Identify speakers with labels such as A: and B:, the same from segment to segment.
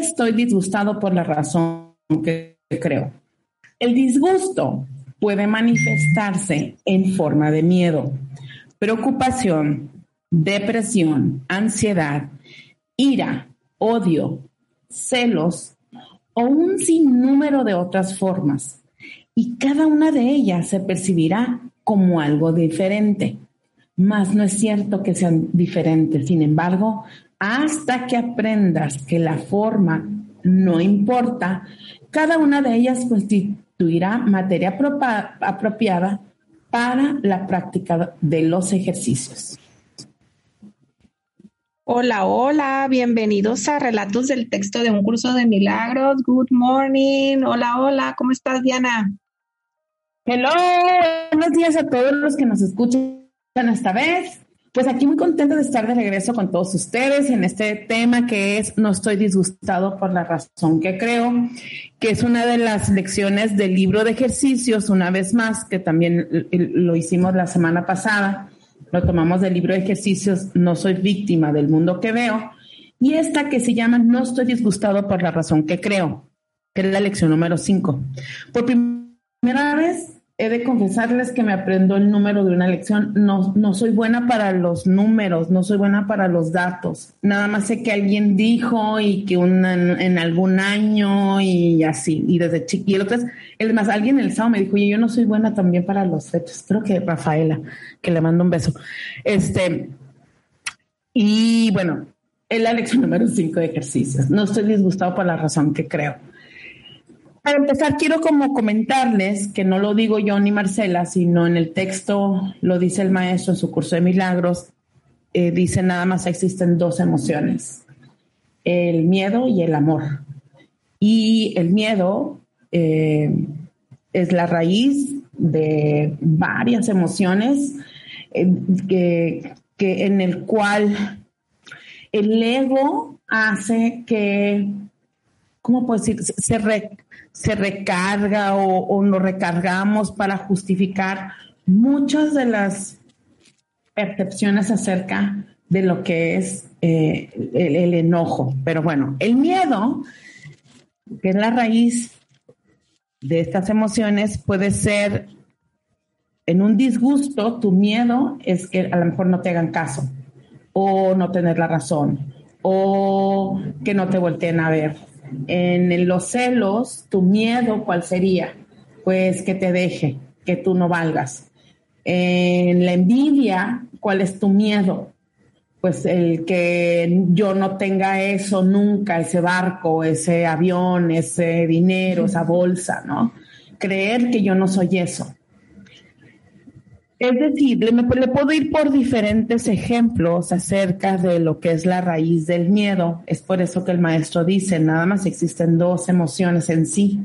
A: Estoy disgustado por la razón que creo. El disgusto puede manifestarse en forma de miedo, preocupación, depresión, ansiedad, ira, odio, celos o un sinnúmero de otras formas. Y cada una de ellas se percibirá como algo diferente. Mas no es cierto que sean diferentes. Sin embargo, hasta que aprendas que la forma no importa, cada una de ellas constituirá materia apropiada para la práctica de los ejercicios.
B: Hola, hola, bienvenidos a Relatos del Texto de un Curso de Milagros. Good morning. Hola, hola, ¿cómo estás, Diana?
A: Hello, buenos días a todos los que nos escuchan esta vez. Pues aquí muy contenta de estar de regreso con todos ustedes en este tema que es No estoy disgustado por la razón que creo, que es una de las lecciones del libro de ejercicios, una vez más, que también lo hicimos la semana pasada, lo tomamos del libro de ejercicios No soy víctima del mundo que veo, y esta que se llama No estoy disgustado por la razón que creo, que es la lección número 5. Por primera vez he de confesarles que me aprendo el número de una lección. No, no soy buena para los números, no soy buena para los datos. Nada más sé que alguien dijo y que en algún año y así. Y desde chiquillo. es más, alguien el sábado me dijo, oye, yo no soy buena también para los fechas. Creo que Rafaela, que le mando un beso. Este, y bueno, es la lección número 5 de ejercicios. No estoy disgustado por la razón que creo. Para empezar, quiero como comentarles que no lo digo yo ni Marcela, sino en el texto lo dice el maestro en su curso de milagros, eh, dice nada más existen dos emociones, el miedo y el amor. Y el miedo eh, es la raíz de varias emociones eh, que, en el cual el ego hace que, ¿cómo puedo decir? Se, re, se recarga o, nos recargamos para justificar muchas de las percepciones acerca de lo que es eh, el, enojo. Pero bueno, el miedo, que es la raíz de estas emociones, puede ser en un disgusto, tu miedo es que a lo mejor no te hagan caso o no tener la razón o que no te volteen a ver en los celos, tu miedo, ¿cuál sería? Pues que te deje, que tú no valgas. En la envidia, ¿cuál es tu miedo? Pues el que yo no tenga eso nunca, ese barco, ese avión, ese dinero, esa bolsa, ¿no? Creer que yo no soy eso. Es decir, le, puedo ir por diferentes ejemplos acerca de lo que es la raíz del miedo. Es por eso que el maestro dice, nada más existen dos emociones en sí.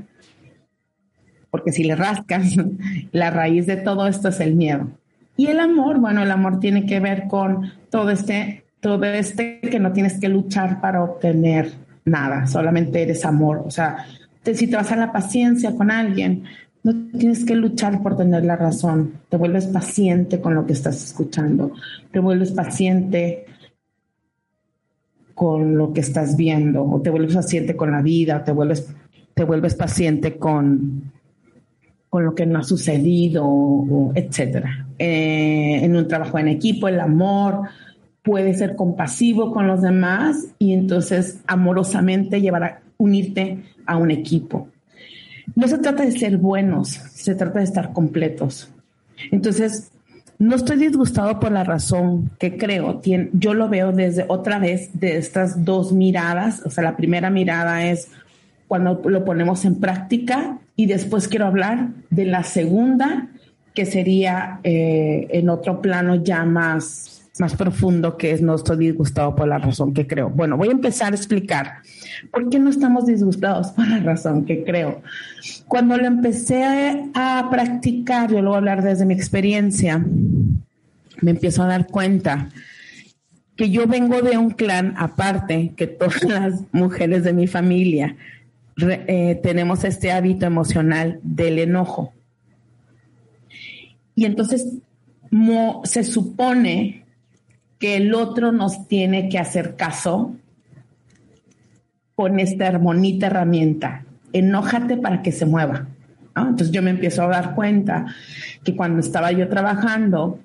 A: Porque si le rascas, la raíz de todo esto es el miedo. Y el amor, bueno, el amor tiene que ver con todo este, todo este que no tienes que luchar para obtener nada, solamente eres amor. O sea, si te vas a la paciencia con alguien, no tienes que luchar por tener la razón. Te vuelves paciente con lo que estás escuchando. Te vuelves paciente con lo que estás viendo. O te vuelves paciente con la vida. te vuelves, te vuelves paciente con, con lo que no ha sucedido, o, etc. Eh, en un trabajo en equipo, el amor puede ser compasivo con los demás y entonces amorosamente llevar a unirte a un equipo no se trata de ser buenos, se trata de estar completos. Entonces, no estoy disgustado por la razón que creo. Yo lo veo desde otra vez de estas dos miradas. O sea, la primera mirada es cuando lo ponemos en práctica y después quiero hablar de la segunda que sería eh, en otro plano ya más, más profundo, que es no estoy disgustado por la razón que creo. Bueno, voy a empezar a explicar por qué no estamos disgustados por la razón que creo. Cuando lo empecé a, practicar, yo lo voy a hablar desde mi experiencia, me empiezo a dar cuenta que yo vengo de un clan aparte que todas las mujeres de mi familia eh, tenemos este hábito emocional del enojo. Y entonces se supone que el otro nos tiene que hacer caso con esta hermonita herramienta. Enójate para que se mueva. Entonces yo me empiezo a dar cuenta que cuando estaba yo trabajando,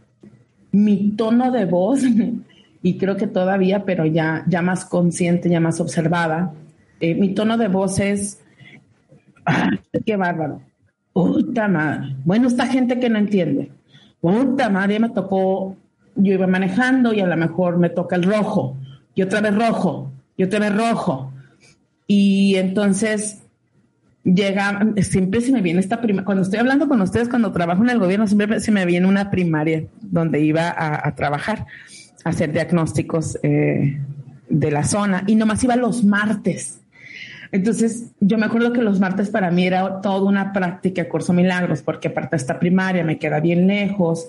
A: mi tono de voz, y creo que todavía, pero ya, ya más consciente, ya más observada, eh, mi tono de voz es, qué bárbaro, puta madre. Bueno, esta gente que no entiende, puta madre, me tocó, yo iba manejando y a lo mejor me toca el rojo, y otra vez rojo, y otra vez rojo. Y entonces llega, siempre se me viene esta primaria, cuando estoy hablando con ustedes, cuando trabajo en el gobierno, siempre se me viene una primaria donde iba a, trabajar, a hacer diagnósticos eh, de la zona, y nomás iba los martes. Entonces, yo me acuerdo que los martes para mí era toda una práctica curso milagros, porque aparte esta primaria me queda bien lejos.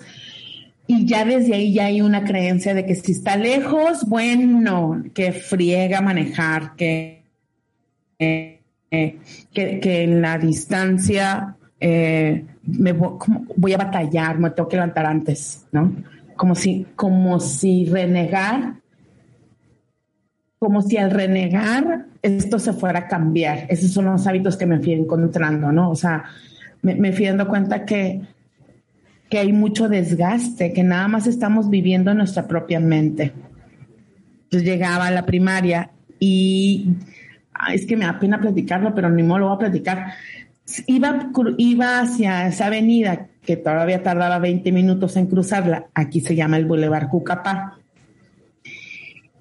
A: Y ya desde ahí ya hay una creencia de que si está lejos, bueno, que friega manejar, que, eh, que, en la distancia eh, me voy, a batallar, me tengo que levantar antes, ¿no? Como si, como si renegar como si al renegar esto se fuera a cambiar. Esos son los hábitos que me fui encontrando, ¿no? O sea, me, fui dando cuenta que, que hay mucho desgaste, que nada más estamos viviendo en nuestra propia mente. Entonces llegaba a la primaria y es que me da pena platicarlo, pero ni modo lo voy a platicar. Iba, iba hacia esa avenida que todavía tardaba 20 minutos en cruzarla. Aquí se llama el Boulevard Cucapá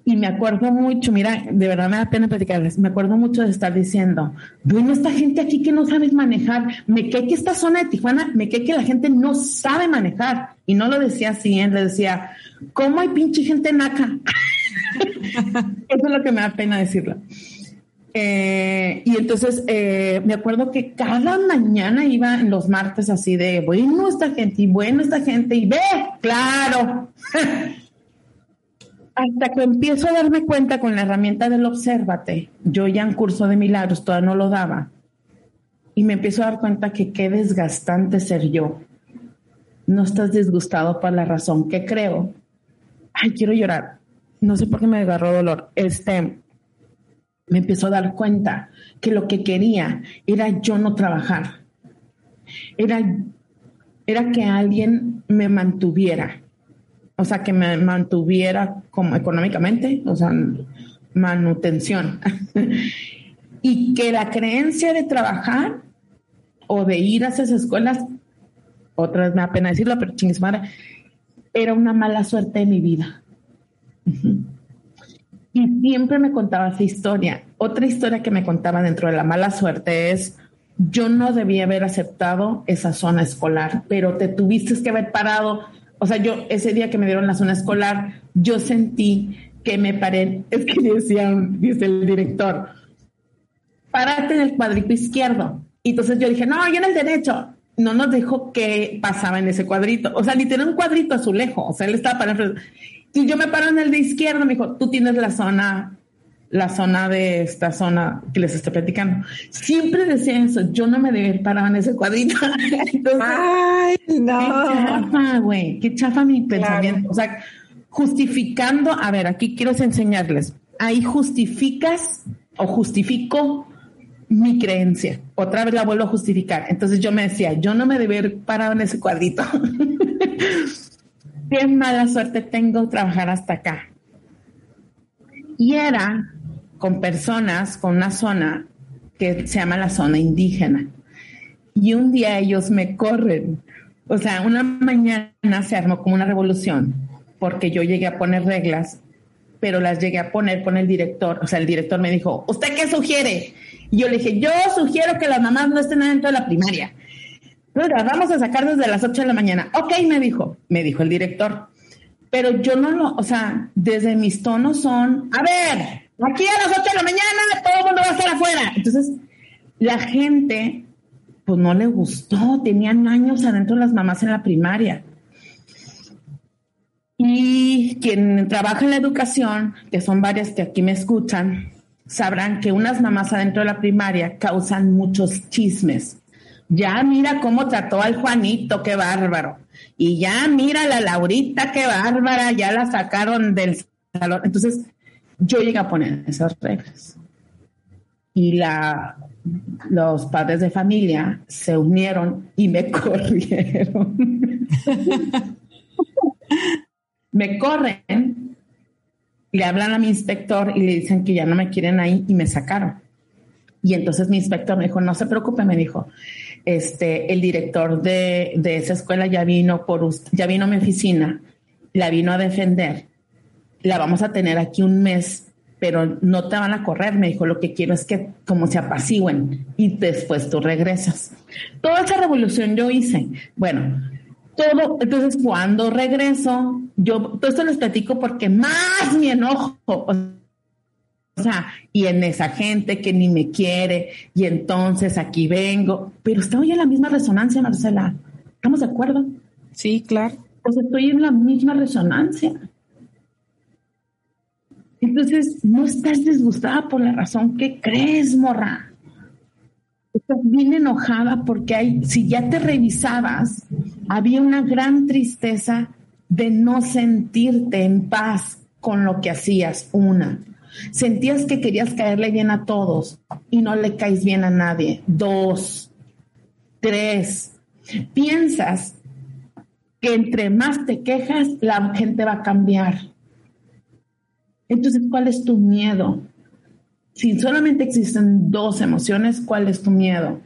A: y me acuerdo mucho, mira, de verdad me da pena platicarles, me acuerdo mucho de estar diciendo, bueno, esta gente aquí que no sabes manejar, me cae que esta zona de Tijuana, me cae que la gente no sabe manejar. Y no lo decía así, ¿eh? le decía, ¿cómo hay pinche gente naca? Eso es lo que me da pena decirlo. Eh, y entonces eh, me acuerdo que cada mañana iba en los martes así de, bueno, esta gente, y bueno, esta gente, y ve, claro. hasta que empiezo a darme cuenta con la herramienta del obsérvate, yo ya en curso de milagros todavía no lo daba, y me empiezo a dar cuenta que qué desgastante ser yo. No estás disgustado por la razón que creo. Ay, quiero llorar. No sé por qué me agarró dolor. Este, me empiezo a dar cuenta que lo que quería era yo no trabajar. Era, era que alguien me mantuviera o sea, que me mantuviera como económicamente, o sea, manutención. y que la creencia de trabajar o de ir a esas escuelas, otra vez me da pena decirlo, pero chingues era una mala suerte de mi vida. Y siempre me contaba esa historia. Otra historia que me contaba dentro de la mala suerte es, yo no debía haber aceptado esa zona escolar, pero te tuviste que haber parado o sea, yo ese día que me dieron la zona escolar, yo sentí que me paré, es que decía, dice el director, párate en el cuadrito izquierdo. Y entonces yo dije, no, yo en el derecho. No nos dijo qué pasaba en ese cuadrito. O sea, ni tenía un cuadrito azulejo. O sea, él estaba parado. Y yo me paro en el de izquierdo, me dijo, tú tienes la zona la zona de esta zona que les estoy platicando. Siempre decía eso, yo no me debía parar en ese cuadrito.
B: Ay, no.
A: Qué chafa, güey, qué chafa mi pensamiento. O sea, justificando, a ver, aquí quiero enseñarles. Ahí justificas o justifico mi creencia. Otra vez la vuelvo a justificar. Entonces yo me decía, yo no me debía haber parado en ese cuadrito. qué mala suerte tengo trabajar hasta acá. Y era con personas, con una zona que se llama la zona indígena. Y un día ellos me corren. O sea, una mañana se armó como una revolución, porque yo llegué a poner reglas, pero las llegué a poner con el director. O sea, el director me dijo, ¿usted qué sugiere? Y yo le dije, yo sugiero que las mamás no estén dentro de la primaria. Pero vamos a sacar desde las 8 de la mañana. Ok, me dijo, me dijo el director. Pero yo no lo, o sea, desde mis tonos son, a ver, aquí a las 8 de la mañana todo el mundo va a estar afuera. Entonces, la gente, pues no le gustó, tenían años adentro las mamás en la primaria. Y quien trabaja en la educación, que son varias que aquí me escuchan, sabrán que unas mamás adentro de la primaria causan muchos chismes. Ya mira cómo trató al Juanito, qué bárbaro. Y ya mira la Laurita, qué bárbara, ya la sacaron del salón. Entonces, yo llegué a poner esas reglas. Y la, los padres de familia se unieron y me corrieron. me corren, le hablan a mi inspector y le dicen que ya no me quieren ahí y me sacaron. Y entonces mi inspector me dijo, no se preocupe, me dijo, este, el director de, de esa escuela ya vino por ya vino a mi oficina, la vino a defender, la vamos a tener aquí un mes, pero no te van a correr, me dijo, lo que quiero es que como se apacigüen y después tú regresas. Toda esa revolución yo hice. Bueno, todo, entonces cuando regreso, yo todo esto les platico porque más mi enojo, o sea, y en esa gente que ni me quiere, y entonces aquí vengo, pero estoy en la misma resonancia, Marcela. ¿Estamos de acuerdo?
B: Sí, claro.
A: Pues estoy en la misma resonancia. Entonces, no estás disgustada por la razón que crees, morra estás bien enojada porque hay, si ya te revisabas, había una gran tristeza de no sentirte en paz con lo que hacías, una. Sentías que querías caerle bien a todos y no le caes bien a nadie. Dos, tres, piensas que entre más te quejas, la gente va a cambiar. Entonces, ¿cuál es tu miedo? si solamente existen dos emociones, ¿cuál es tu miedo?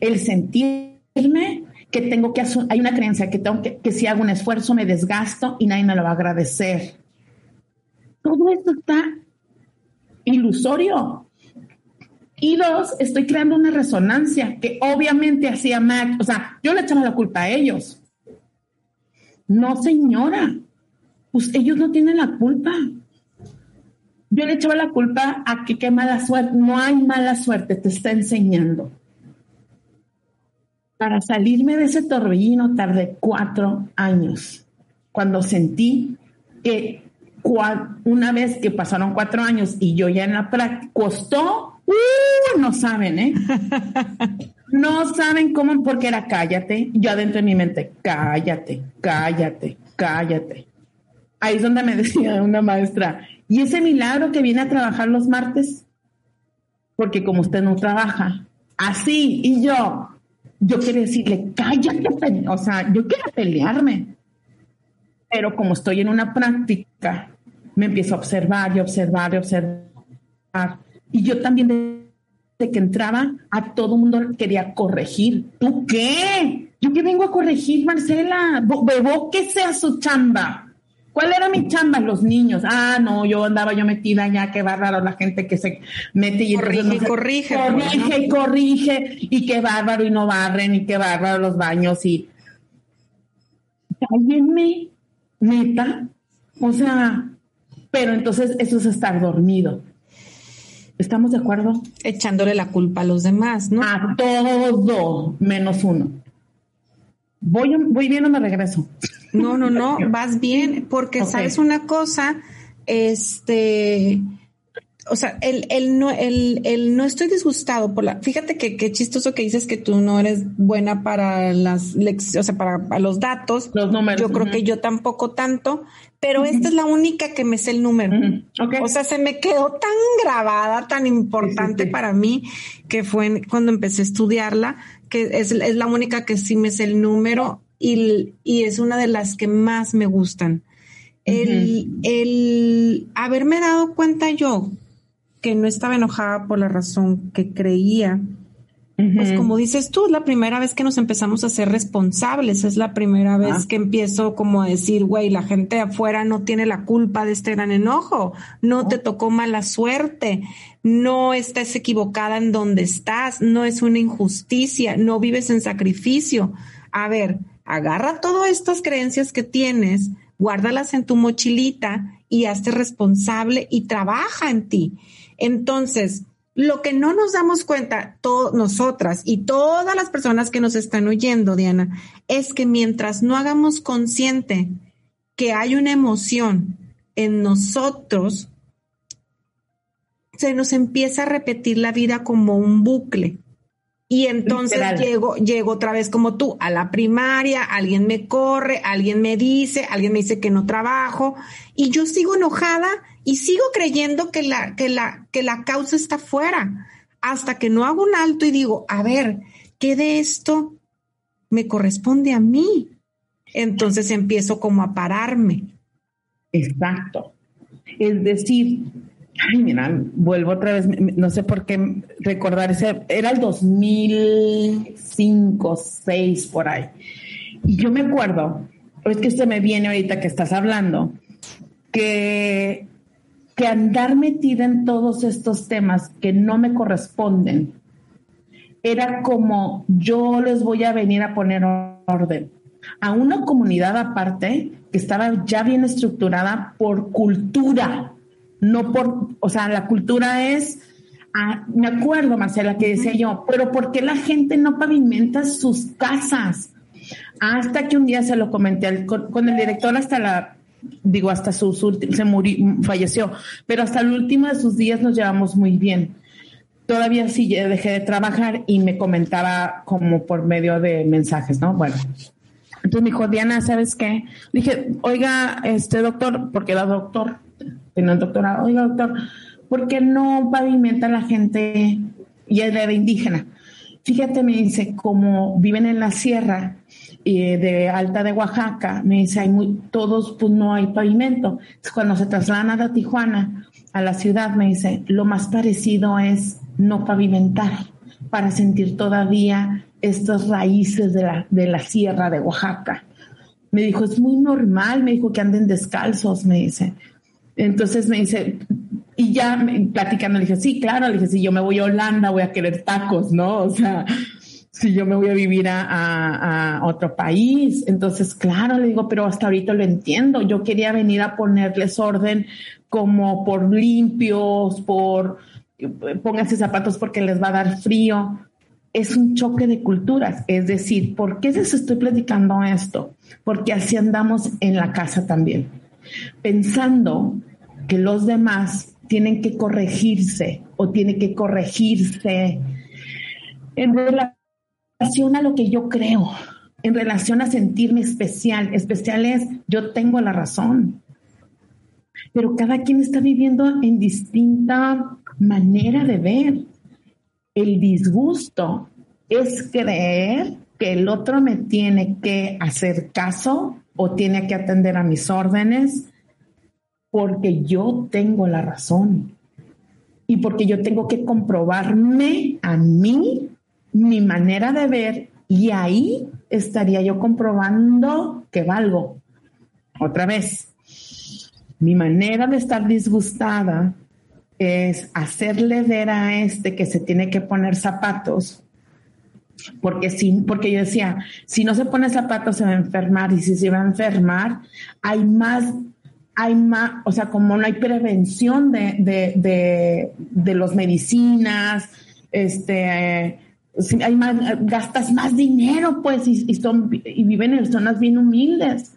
A: El sentirme que tengo que hay una creencia que tengo que, que si hago un esfuerzo me desgasto y nadie me lo va a agradecer. Todo esto está ilusorio. Y dos, estoy creando una resonancia que obviamente hacía mal. O sea, yo le echaba la culpa a ellos. No, señora. Pues ellos no tienen la culpa yo le echaba la culpa a que qué mala suerte. No hay mala suerte, te está enseñando. Para salirme de ese torbellino tardé cuatro años. Cuando sentí que una vez que pasaron cuatro años y yo ya en la práctica, costó, uh, no saben, ¿eh? No saben cómo, porque era cállate. Yo adentro de mi mente, cállate, cállate, cállate. Ahí es donde me decía una maestra, y ese milagro que viene a trabajar los martes, porque como usted no trabaja, así, y yo, yo quiero decirle, cállate, o sea, yo quiero pelearme, pero como estoy en una práctica, me empiezo a observar y observar y observar. Y yo también desde que entraba, a todo mundo quería corregir. ¿Tú qué? ¿Yo qué vengo a corregir, Marcela? Bebo que sea su chamba. ¿Cuál era mi chamba? Los niños. Ah, no, yo andaba yo metida ya, qué bárbaro la gente que se mete y
B: corrige, corrige,
A: corrige y corrige y qué bárbaro y no barren y qué bárbaro los baños y cállenme, neta. O sea, pero entonces eso es estar dormido. ¿Estamos de acuerdo?
B: Echándole la culpa a los demás, ¿no?
A: A todo menos uno. Voy, voy bien o me regreso.
B: No, no, no, vas bien, porque sabes una cosa, este, o sea, el, el, no, el, el, no estoy disgustado por la, fíjate que qué chistoso que dices que tú no eres buena para las lecciones, o sea, para, los datos.
A: Los números.
B: Yo creo que yo tampoco tanto, pero esta es la única que me sé el número. O sea, se me quedó tan grabada, tan importante para mí, que fue cuando empecé a estudiarla, que es, es la única que sí me sé el número y, es una de las que más me gustan. El, el, haberme dado cuenta yo que no estaba enojada por la razón que creía Pues como dices tú, es la primera vez que nos empezamos a ser responsables, es la primera vez ah. que empiezo como a decir, güey, la gente afuera no tiene la culpa de este gran enojo, no te tocó mala suerte, no estás equivocada en donde estás, no es una injusticia, no vives en sacrificio. A ver, agarra todas estas creencias que tienes, guárdalas en tu mochilita y hazte responsable y trabaja en ti. Entonces, lo que no nos damos cuenta, nosotras y todas las personas que nos están oyendo, Diana, es que mientras no hagamos consciente que hay una emoción en nosotros, se nos empieza a repetir la vida como un bucle. Y entonces llego, llego otra vez como tú a la primaria, alguien me corre, alguien me dice, alguien me dice que no trabajo y yo sigo enojada y sigo creyendo que la, que la, que la causa está fuera hasta que no hago un alto y digo, a ver, ¿qué de esto me corresponde a mí? Entonces empiezo como a pararme.
A: Exacto. Es decir, Ay, mira, vuelvo otra vez, no sé por qué recordar ese, era el 2005, 6 por ahí. Y yo me acuerdo, es que se me viene ahorita que estás hablando, que, que andar metida en todos estos temas que no me corresponden, era como yo les voy a venir a poner orden a una comunidad aparte que estaba ya bien estructurada por cultura no por, o sea, la cultura es, ah, me acuerdo, Marcela, que decía yo, pero ¿por qué la gente no pavimenta sus casas? Hasta que un día se lo comenté con, el director hasta la, digo, hasta sus últimos, se murió, falleció, pero hasta el último de sus días nos llevamos muy bien. Todavía sí dejé de trabajar y me comentaba como por medio de mensajes, ¿no? Bueno, entonces me dijo, Diana, ¿sabes qué? Dije, oiga, este doctor, porque era doctor, tenía un doctorado, oiga doctor, ¿por qué no pavimenta la gente y es de indígena? Fíjate, me dice, como viven en la sierra eh, de Alta de Oaxaca, me dice, hay muy, todos, pues no hay pavimento. Cuando se trasladan a Tijuana, a la ciudad, me dice, lo más parecido es no pavimentar para sentir todavía estas raíces de la, de la sierra de Oaxaca. Me dijo, es muy normal, me dijo que anden descalzos, me dice. Entonces me dice, y ya platicando, le dije, sí, claro, le dije, si yo me voy a Holanda, voy a querer tacos, ¿no? O sea, si yo me voy a vivir a, otro país. Entonces, claro, le digo, pero hasta ahorita lo entiendo. Yo quería venir a ponerles orden como por limpios, por pónganse zapatos porque les va a dar frío. Es un choque de culturas. Es decir, ¿por qué les estoy platicando esto? Porque así andamos en la casa también pensando que los demás tienen que corregirse o tiene que corregirse en relación a lo que yo creo, en relación a sentirme especial. Especial es, yo tengo la razón. Pero cada quien está viviendo en distinta manera de ver. El disgusto es creer que el otro me tiene que hacer caso o tiene que atender a mis órdenes porque yo tengo la razón y porque yo tengo que comprobarme a mí mi manera de ver y ahí estaría yo comprobando que valgo. Otra vez, mi manera de estar disgustada es hacerle ver a este que se tiene que poner zapatos porque, si, porque yo decía, si no se pone zapatos se va a enfermar y si se va a enfermar, hay más, hay más, o sea, como no hay prevención de, de, de, los medicinas, este, hay más, gastas más dinero, pues, y, son, y viven en zonas bien humildes.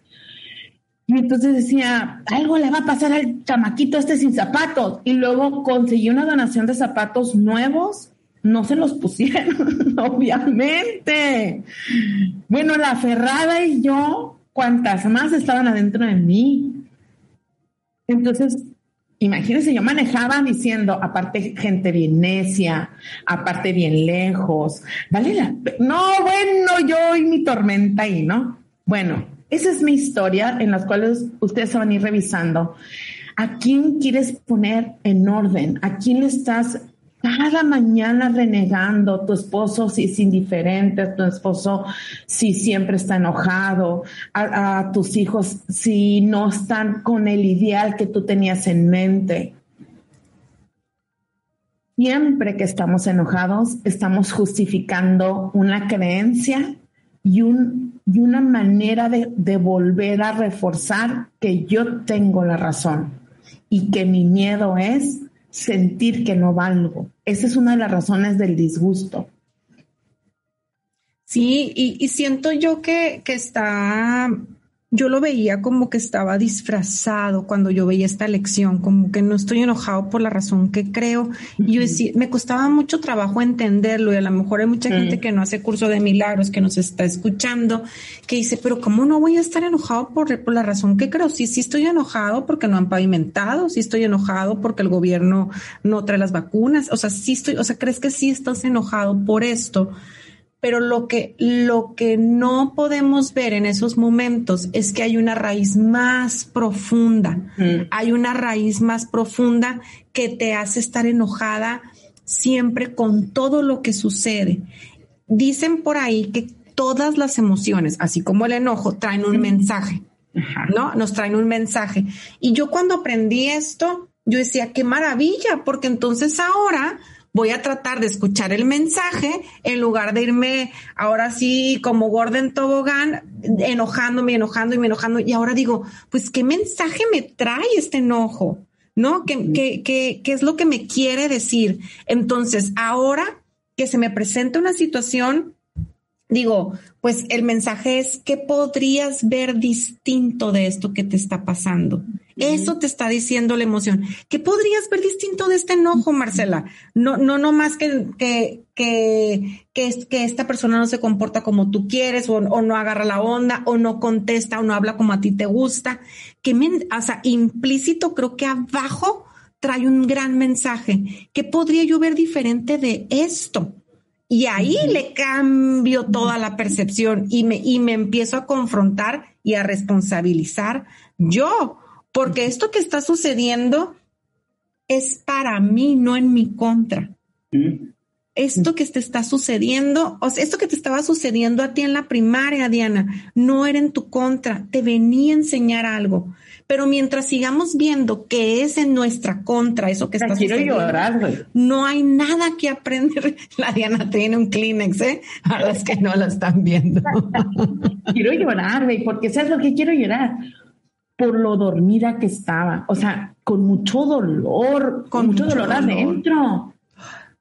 A: Y entonces decía, algo le va a pasar al chamaquito este sin zapatos. Y luego conseguí una donación de zapatos nuevos no se los pusieron, obviamente. Bueno, la ferrada y yo, cuantas más estaban adentro de mí. Entonces, imagínense, yo manejaba diciendo, aparte gente bien necia, aparte bien lejos, vale la No, bueno, yo y mi tormenta ahí, ¿no? Bueno, esa es mi historia en las cuales ustedes se van a ir revisando. ¿A quién quieres poner en orden? ¿A quién le estás cada mañana renegando, tu esposo si es indiferente, tu esposo si siempre está enojado, a, tus hijos si no están con el ideal que tú tenías en mente. Siempre que estamos enojados, estamos justificando una creencia y, un, y una manera de, de volver a reforzar que yo tengo la razón y que mi miedo es sentir que no valgo. Esa es una de las razones del disgusto.
B: Sí, y, siento yo que, que, está, yo lo veía como que estaba disfrazado cuando yo veía esta lección, como que no estoy enojado por la razón que creo. Y yo decía, me costaba mucho trabajo entenderlo y a lo mejor hay mucha gente que no hace curso de milagros, que nos está escuchando, que dice, pero ¿cómo no voy a estar enojado por, por la razón que creo? Sí, sí estoy enojado porque no han pavimentado, sí estoy enojado porque el gobierno no trae las vacunas, o sea, sí estoy, o sea, ¿crees que sí estás enojado por esto? Pero lo que, lo que no podemos ver en esos momentos es que hay una raíz más profunda, mm. hay una raíz más profunda que te hace estar enojada siempre con todo lo que sucede. Dicen por ahí que todas las emociones, así como el enojo, traen un mensaje, ¿no? Nos traen un mensaje. Y yo cuando aprendí esto, yo decía, qué maravilla, porque entonces ahora voy a tratar de escuchar el mensaje en lugar de irme ahora sí como Gordon Tobogán, enojándome, enojando y me enojando. Y ahora digo, pues, ¿qué mensaje me trae este enojo? ¿No? ¿Qué, qué, qué, qué es lo que me quiere decir? Entonces, ahora que se me presenta una situación, digo, pues el mensaje es, ¿qué podrías ver distinto de esto que te está pasando? Eso te está diciendo la emoción. ¿Qué podrías ver distinto de este enojo, Marcela? No, no, no más que, que, que, que, que esta persona no se comporta como tú quieres o, no agarra la onda o no contesta o no habla como a ti te gusta. Que o sea, implícito creo que abajo trae un gran mensaje. ¿Qué podría yo ver diferente de esto? Y ahí le cambio toda la percepción y me, y me empiezo a confrontar y a responsabilizar yo porque esto que está sucediendo es para mí, no en mi contra. Esto que te está sucediendo, o sea, esto que te estaba sucediendo a ti en la primaria, Diana, no era en tu contra, te venía a enseñar algo. Pero mientras sigamos viendo que es en nuestra contra eso que está sucediendo, no hay nada que aprender. La Diana tiene un Kleenex, ¿eh? A las que no la están viendo.
A: quiero llorar, güey, porque sabes lo que quiero llorar por lo dormida que estaba, o sea, con mucho dolor, con, mucho, dolor, adentro,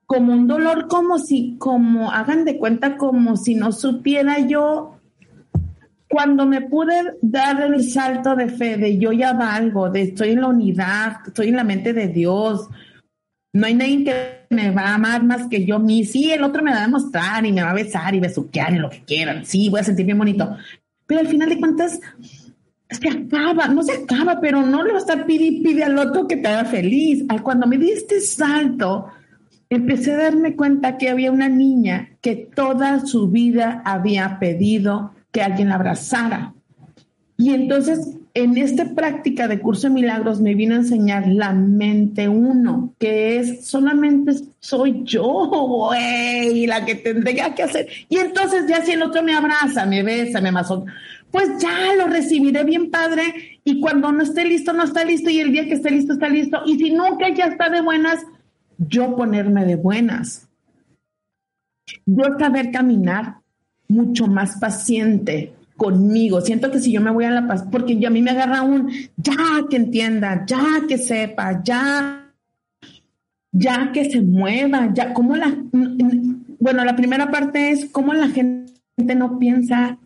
A: como un dolor como si, como hagan de cuenta, como si no supiera yo, cuando me pude dar el salto de fe, de yo ya valgo, de estoy en la unidad, estoy en la mente de Dios, no hay nadie que me va a amar más que yo mí. Sí, el otro me va a demostrar y me va a besar y besuquear y lo que quieran. Sí, voy a sentir bien bonito. Pero al final de cuentas, se acaba, no se acaba, pero no le vas a pide y pide al otro que te haga feliz. Cuando me di este salto, empecé a darme cuenta que había una niña que toda su vida había pedido que alguien la abrazara. Y entonces, en esta práctica de curso de milagros, me vino a enseñar la mente uno, que es solamente soy yo, güey, la que tendría que hacer. Y entonces, ya si el otro me abraza, me besa, me amasó, pues ya lo recibiré bien padre y cuando no esté listo, no está listo y el día que esté listo, está listo. Y si que ya está de buenas, yo ponerme de buenas. Yo saber caminar mucho más paciente conmigo. Siento que si yo me voy a la paz, porque a mí me agarra un ya que entienda, ya que sepa, ya, ya que se mueva, ya, como la, bueno, la primera parte es cómo la gente no piensa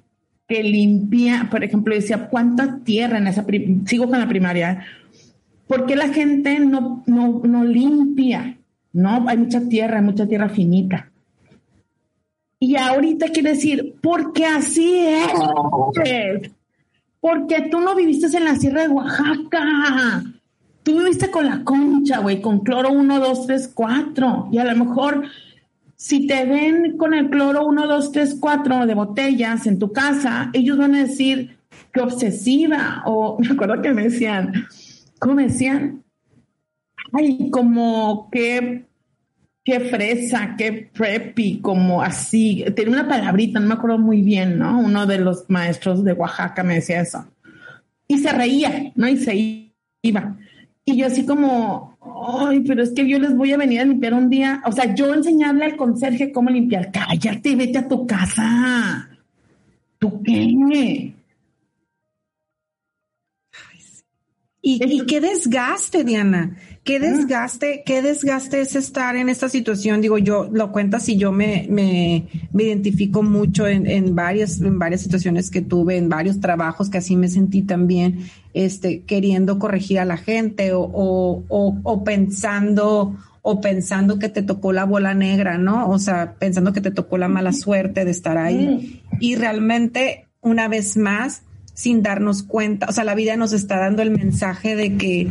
A: que limpia, por ejemplo, decía, ¿cuánta tierra en esa, sigo con la primaria, ¿por qué la gente no, no, no limpia? No, hay mucha tierra, hay mucha tierra finita. Y ahorita quiere decir, porque así es. Porque tú no viviste en la Sierra de Oaxaca. Tú viviste con la concha, güey, con cloro 1, 2, 3, 4. Y a lo mejor si te ven con el cloro 1, 2, 3, 4 de botellas en tu casa, ellos van a decir que obsesiva. O me acuerdo que me decían, ¿cómo me decían? Ay, como que qué fresa, qué preppy, como así. Tiene una palabrita, no me acuerdo muy bien, ¿no? Uno de los maestros de Oaxaca me decía eso. Y se reía, ¿no? Y se iba. Y yo así como, ay, pero es que yo les voy a venir a limpiar un día. O sea, yo enseñarle al conserje cómo limpiar. Cállate, vete a tu casa. ¿Tú qué?
B: Y, y, qué desgaste, Diana. Qué desgaste, qué desgaste es estar en esta situación. Digo, yo lo cuentas y yo me, me, me identifico mucho en, en, varias, en varias situaciones que tuve, en varios trabajos que así me sentí también, este, queriendo corregir a la gente o, o, o, o pensando, o pensando que te tocó la bola negra, ¿no? O sea, pensando que te tocó la mala suerte de estar ahí. Y realmente, una vez más, sin darnos cuenta. O sea, la vida nos está dando el mensaje de que,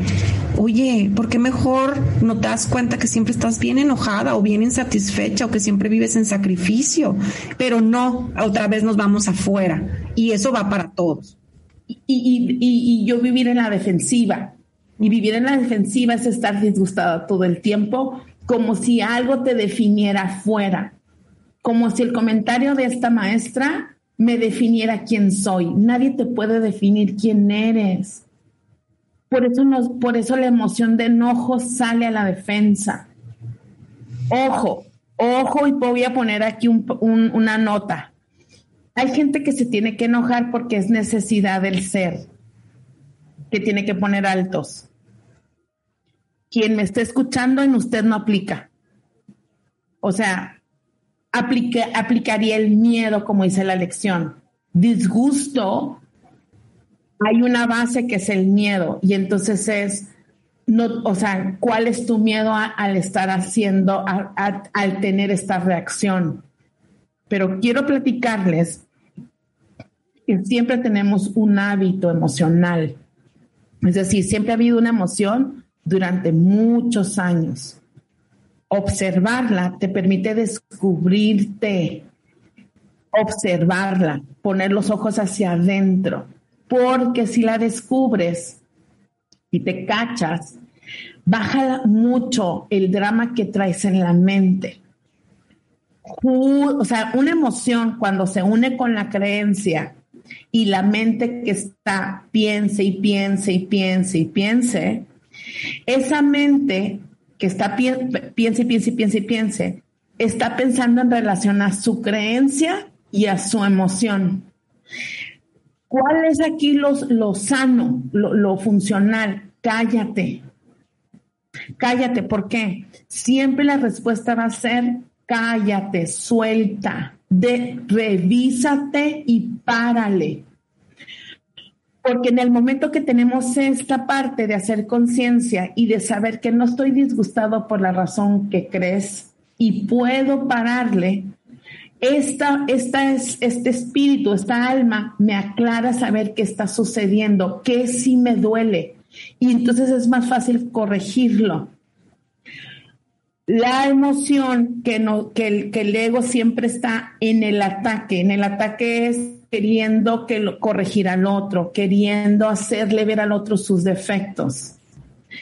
B: oye, ¿por qué mejor no te das cuenta que siempre estás bien enojada o bien insatisfecha o que siempre vives en sacrificio? Pero no, otra vez nos vamos afuera y eso va para todos.
A: Y, y, y, yo vivir en la defensiva. Y vivir en la defensiva es estar disgustada todo el tiempo, como si algo te definiera fuera. Como si el comentario de esta maestra me definiera quién soy. Nadie te puede definir quién eres. Por eso, nos, por eso la emoción de enojo sale a la defensa. Ojo, ojo, y voy a poner aquí una nota. Hay gente que se tiene que enojar porque es necesidad del ser, que tiene que poner altos. Quien me esté escuchando en usted no aplica. O sea, aplicaría el miedo, como dice la lección. Disgusto, hay una base que es el miedo y entonces es, no, o sea, ¿cuál es tu miedo al estar haciendo, al tener esta reacción? Pero quiero platicarles que siempre tenemos un hábito emocional. Es decir, siempre ha habido una emoción durante muchos años observarla te permite descubrirte, observarla, poner los ojos hacia adentro, porque si la descubres y te cachas, baja mucho el drama que traes en la mente. O sea, una emoción cuando se une con la creencia y la mente que está piense y piense y piense y piense, esa mente que está piense, piense, piense, piense, piense, está pensando en relación a su creencia y a su emoción. ¿Cuál es aquí lo, sano, lo, lo funcional? Cállate. Cállate, ¿por qué? Siempre la respuesta va a ser cállate, suelta, de, revísate y párale. Porque en el momento que tenemos esta parte de hacer conciencia y de saber que no estoy disgustado por la razón que crees y puedo pararle, esta, esta es, este espíritu, esta alma me aclara saber qué está sucediendo, qué sí me duele. Y entonces es más fácil corregirlo. La emoción que, no, que, el, que el ego siempre está en el ataque. En el ataque es queriendo que lo, corregir al otro, queriendo hacerle ver al otro sus defectos,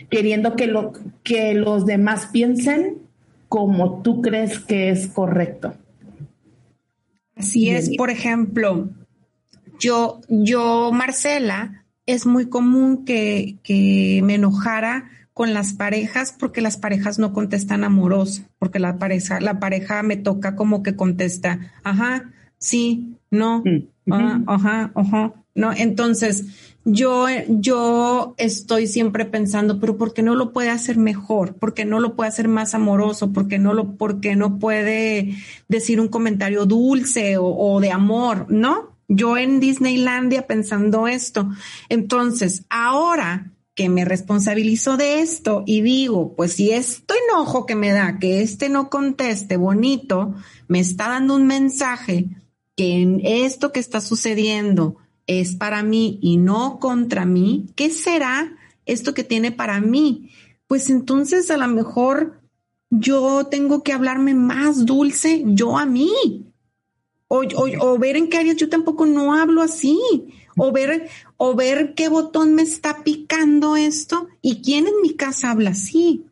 A: queriendo que, lo, que los demás piensen como tú crees que es correcto.
B: Así es, por ejemplo, yo, yo, Marcela, es muy común que, que me enojara con las parejas porque las parejas no contestan amoroso, porque la pareja, la pareja me toca como que contesta, ajá, sí, no, ajá, ajá, no. Entonces, yo, yo estoy siempre pensando, pero ¿por qué no lo puede hacer mejor? ¿Por qué no lo puede hacer más amoroso? ¿Por qué no lo, por qué no puede decir un comentario dulce o, o de amor? ¿No? Yo en Disneylandia pensando esto. Entonces, ahora que me responsabilizo de esto y digo, pues si esto enojo que me da, que este no conteste bonito, me está dando un mensaje que esto que está sucediendo es para mí y no contra mí, ¿qué será esto que tiene para mí? Pues entonces a lo mejor yo tengo que hablarme más dulce yo a mí. O, o, ver en qué áreas yo tampoco no hablo así. O ver, o ver qué botón me está picando esto y quién en mi casa habla así.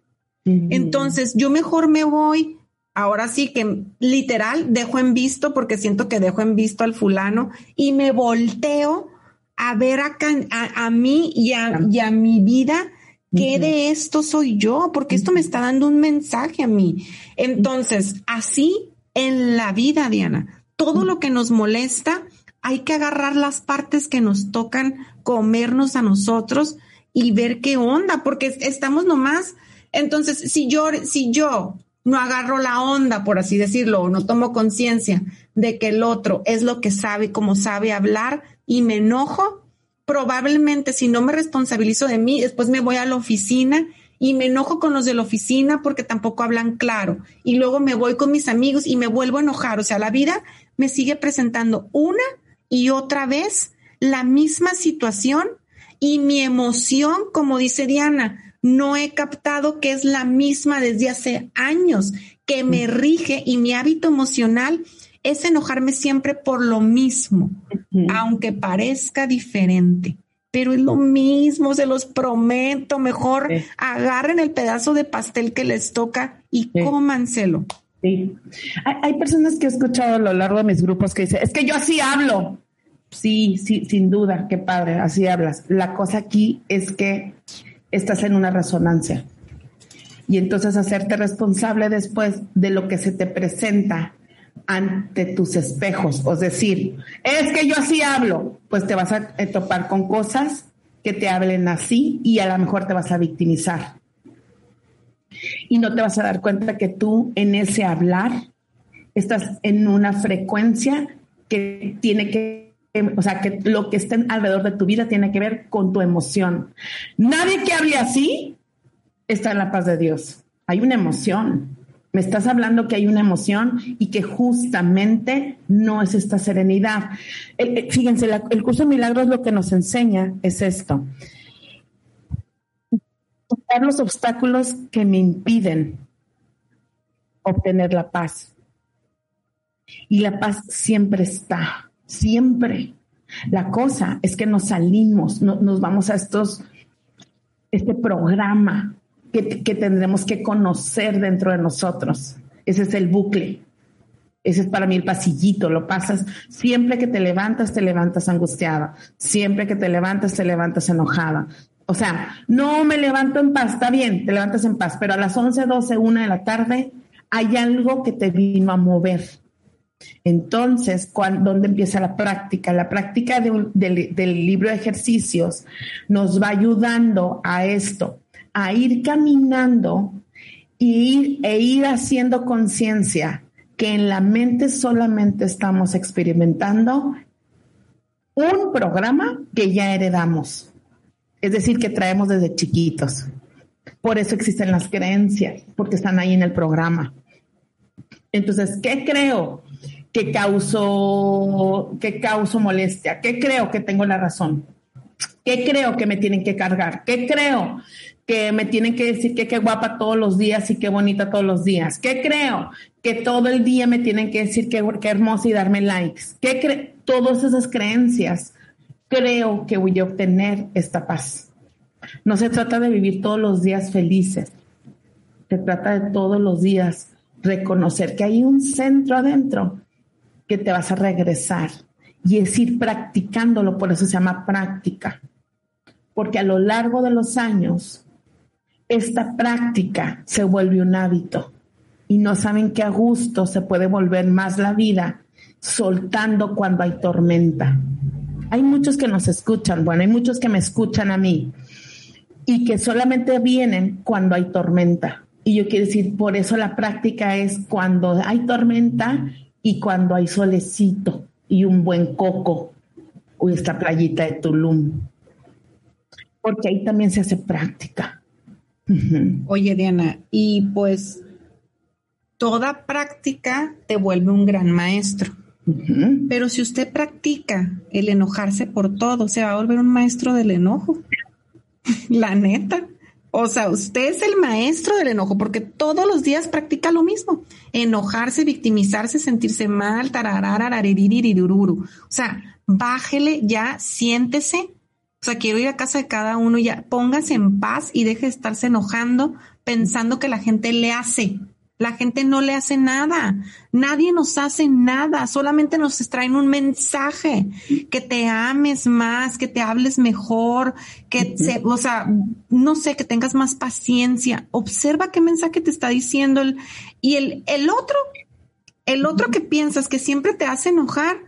B: Entonces, yo mejor me voy, ahora sí que literal dejo en visto porque siento que dejo en visto al fulano y me volteo a ver acá, a, mí y a, mi vida. ¿Qué de esto soy yo? Porque esto me está dando un mensaje a mí. Entonces, así en la vida, Diana, todo lo que nos molesta, hay que agarrar las partes que nos tocan comernos a nosotros y ver qué onda, porque estamos nomás. Entonces, si yo, si yo no agarro la onda, por así decirlo, o no tomo conciencia de que el otro es lo que sabe, como sabe hablar, y me enojo, probablemente si no me responsabilizo de mí, después me voy a la oficina y me enojo con los de la oficina porque tampoco hablan claro. Y luego me voy con mis amigos y me vuelvo a enojar. O sea, la vida me sigue presentando una y otra vez la misma situación y mi emoción, como dice Diana, no he captado que es la misma desde hace años, que me rige y mi hábito emocional es enojarme siempre por lo mismo, aunque parezca diferente. Pero es lo mismo, se los prometo. Mejor agarren el pedazo de pastel que les toca y cómanselo.
A: Sí. Hay, hay, personas que he escuchado a lo largo de mis grupos que dicen, es que yo así hablo. Sí, sí, sin duda, qué padre, así hablas. La cosa aquí es que estás en una resonancia. Y entonces hacerte responsable después de lo que se te presenta ante tus espejos. Es decir, es que yo así hablo, pues te vas a topar con cosas que te hablen así y a lo mejor te vas a victimizar. Y no te vas a dar cuenta que tú en ese hablar estás en una frecuencia que tiene que o sea, que lo que está alrededor de tu vida tiene que ver con tu emoción. Nadie que hable así está en la paz de Dios. Hay una emoción. Me estás hablando que hay una emoción y que justamente no es esta serenidad. fíjense, el curso de milagros lo que nos enseña es esto. Quitar los obstáculos que me impiden obtener la paz. Y la paz siempre está siempre. La cosa es que nos salimos, nos vamos a estos, este programa que, que tendremos que conocer dentro de nosotros. Ese es el bucle. Ese es para mí el pasillito, lo pasas. Siempre que te levantas, te levantas angustiada. Siempre que te levantas, te levantas enojada. O sea, no me levanto en paz, está bien, te levantas en paz, pero a las 11, 12, 1 de la tarde hay algo que te vino a mover entonces, ¿dónde empieza la práctica? La práctica del libro de ejercicios nos va ayudando a esto, a ir caminando y e ir haciendo conciencia que en la mente solamente estamos experimentando un programa que ya heredamos, es decir, que traemos desde chiquitos. Por eso existen las creencias, porque están ahí en el programa. Entonces, ¿qué creo? que causo, que causo molestia, ¿Qué creo que tengo la razón, ¿Qué creo que me tienen que cargar, ¿Qué creo que me tienen que decir que qué guapa todos los días y qué bonita todos los días, ¿Qué creo que todo el día me tienen que decir que, qué hermosa y darme likes, ¿Qué cre todas esas creencias creo que voy a obtener esta paz. No se trata de vivir todos los días felices, se trata de todos los días reconocer que hay un centro adentro que te vas a regresar y es ir practicándolo, por eso se llama práctica, porque a lo largo de los años esta práctica se vuelve un hábito y no saben que a gusto se puede volver más la vida soltando cuando hay tormenta. Hay muchos que nos escuchan, bueno, hay muchos que me escuchan a mí y que solamente vienen cuando hay tormenta. Y yo quiero decir, por eso la práctica es cuando hay tormenta y cuando hay solecito y un buen coco o esta playita de Tulum. Porque ahí también se hace práctica.
B: Oye, Diana, y pues toda práctica te vuelve un gran maestro. Pero si usted practica el enojarse por todo, se va a volver un maestro del enojo. La neta. O sea, usted es el maestro del enojo porque todos los días practica lo mismo. Enojarse, victimizarse, sentirse mal, tarararariririrururu. O sea, bájele ya, siéntese. O sea, quiero ir a casa de cada uno ya, póngase en paz y deje de estarse enojando, pensando que la gente le hace. La gente no le hace nada. Nadie nos hace nada. Solamente nos traen un mensaje. Que te ames más, que te hables mejor, que se, o sea, no sé, que tengas más paciencia. Observa qué mensaje te está diciendo el, y el, el otro, el otro que piensas que siempre te hace enojar,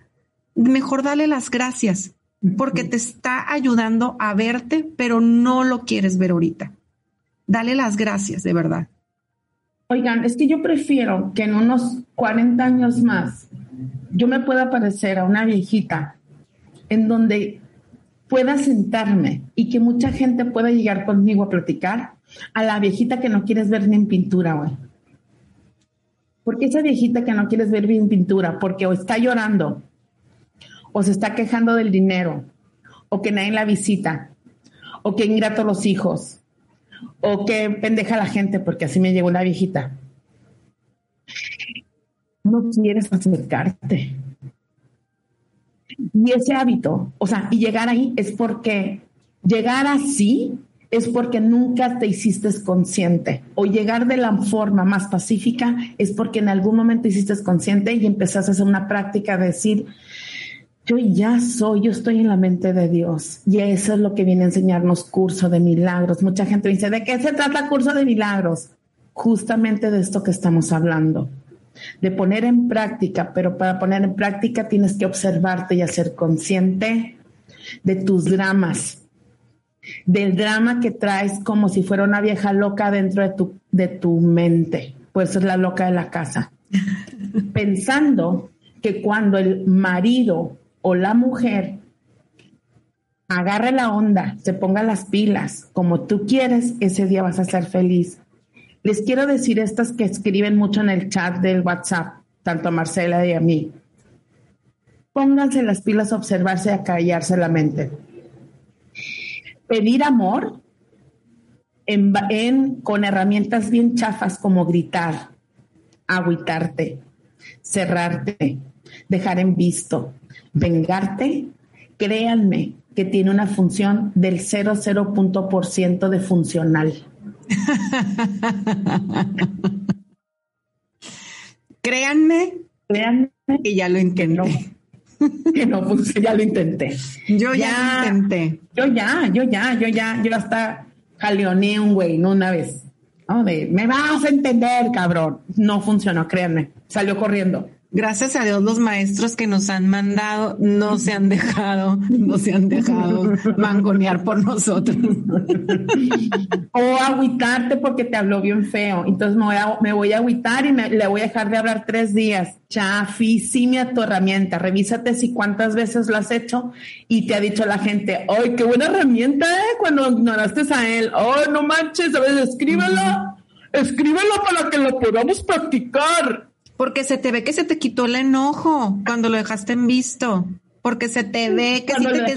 B: mejor dale las gracias porque te está ayudando a verte, pero no lo quieres ver ahorita. Dale las gracias, de verdad.
A: Oigan, es que yo prefiero que en unos 40 años más yo me pueda parecer a una viejita en donde pueda sentarme y que mucha gente pueda llegar conmigo a platicar a la viejita que no quieres ver ni en pintura, güey. Porque esa viejita que no quieres ver ni en pintura, porque o está llorando, o se está quejando del dinero, o que nadie la visita, o que ingrato los hijos, o que pendeja la gente porque así me llegó la viejita. No quieres acercarte. Y ese hábito, o sea, y llegar ahí es porque llegar así es porque nunca te hiciste consciente. O llegar de la forma más pacífica es porque en algún momento hiciste consciente y empezaste a hacer una práctica de decir, yo ya soy, yo estoy en la mente de Dios. Y eso es lo que viene a enseñarnos curso de milagros. Mucha gente dice, ¿de qué se trata curso de milagros? Justamente de esto que estamos hablando, de poner en práctica, pero para poner en práctica tienes que observarte y hacer consciente de tus dramas, del drama que traes como si fuera una vieja loca dentro de tu, de tu mente. Pues es la loca de la casa. Pensando que cuando el marido o la mujer agarre la onda, se ponga las pilas como tú quieres, ese día vas a ser feliz. Les quiero decir estas que escriben mucho en el chat del WhatsApp, tanto a Marcela y a mí. Pónganse las pilas a observarse y a callarse la mente. Pedir amor en, con herramientas bien chafas como gritar, agüitarte, cerrarte, dejar en visto, vengarte, créanme que tiene una función del 0,0 de funcional.
B: créanme, créanme que ya lo intenté.
A: Que no, pues ya lo intenté.
B: Yo ya, lo intenté.
A: Yo ya, yo ya, yo ya, yo hasta jaleoné un güey, no una vez. me vas a entender, cabrón. No funcionó, créanme. Salió corriendo
B: gracias a Dios los maestros que nos han mandado no se han dejado, no se han dejado mangonear por nosotros.
A: o agüitarte porque te habló bien feo. Entonces me voy a, me voy a agüitar y le voy a dejar de hablar tres días. Chafísime a tu herramienta. Revísate si cuántas veces lo has hecho y te ha dicho la gente, ¡ay, qué buena herramienta, eh! Cuando ignoraste a él. ¡Oh, no manches! A ver, escríbelo. Escríbelo para que lo podamos practicar.
B: Porque se te ve que se te quitó el enojo cuando lo dejaste en visto. Porque se te ve que,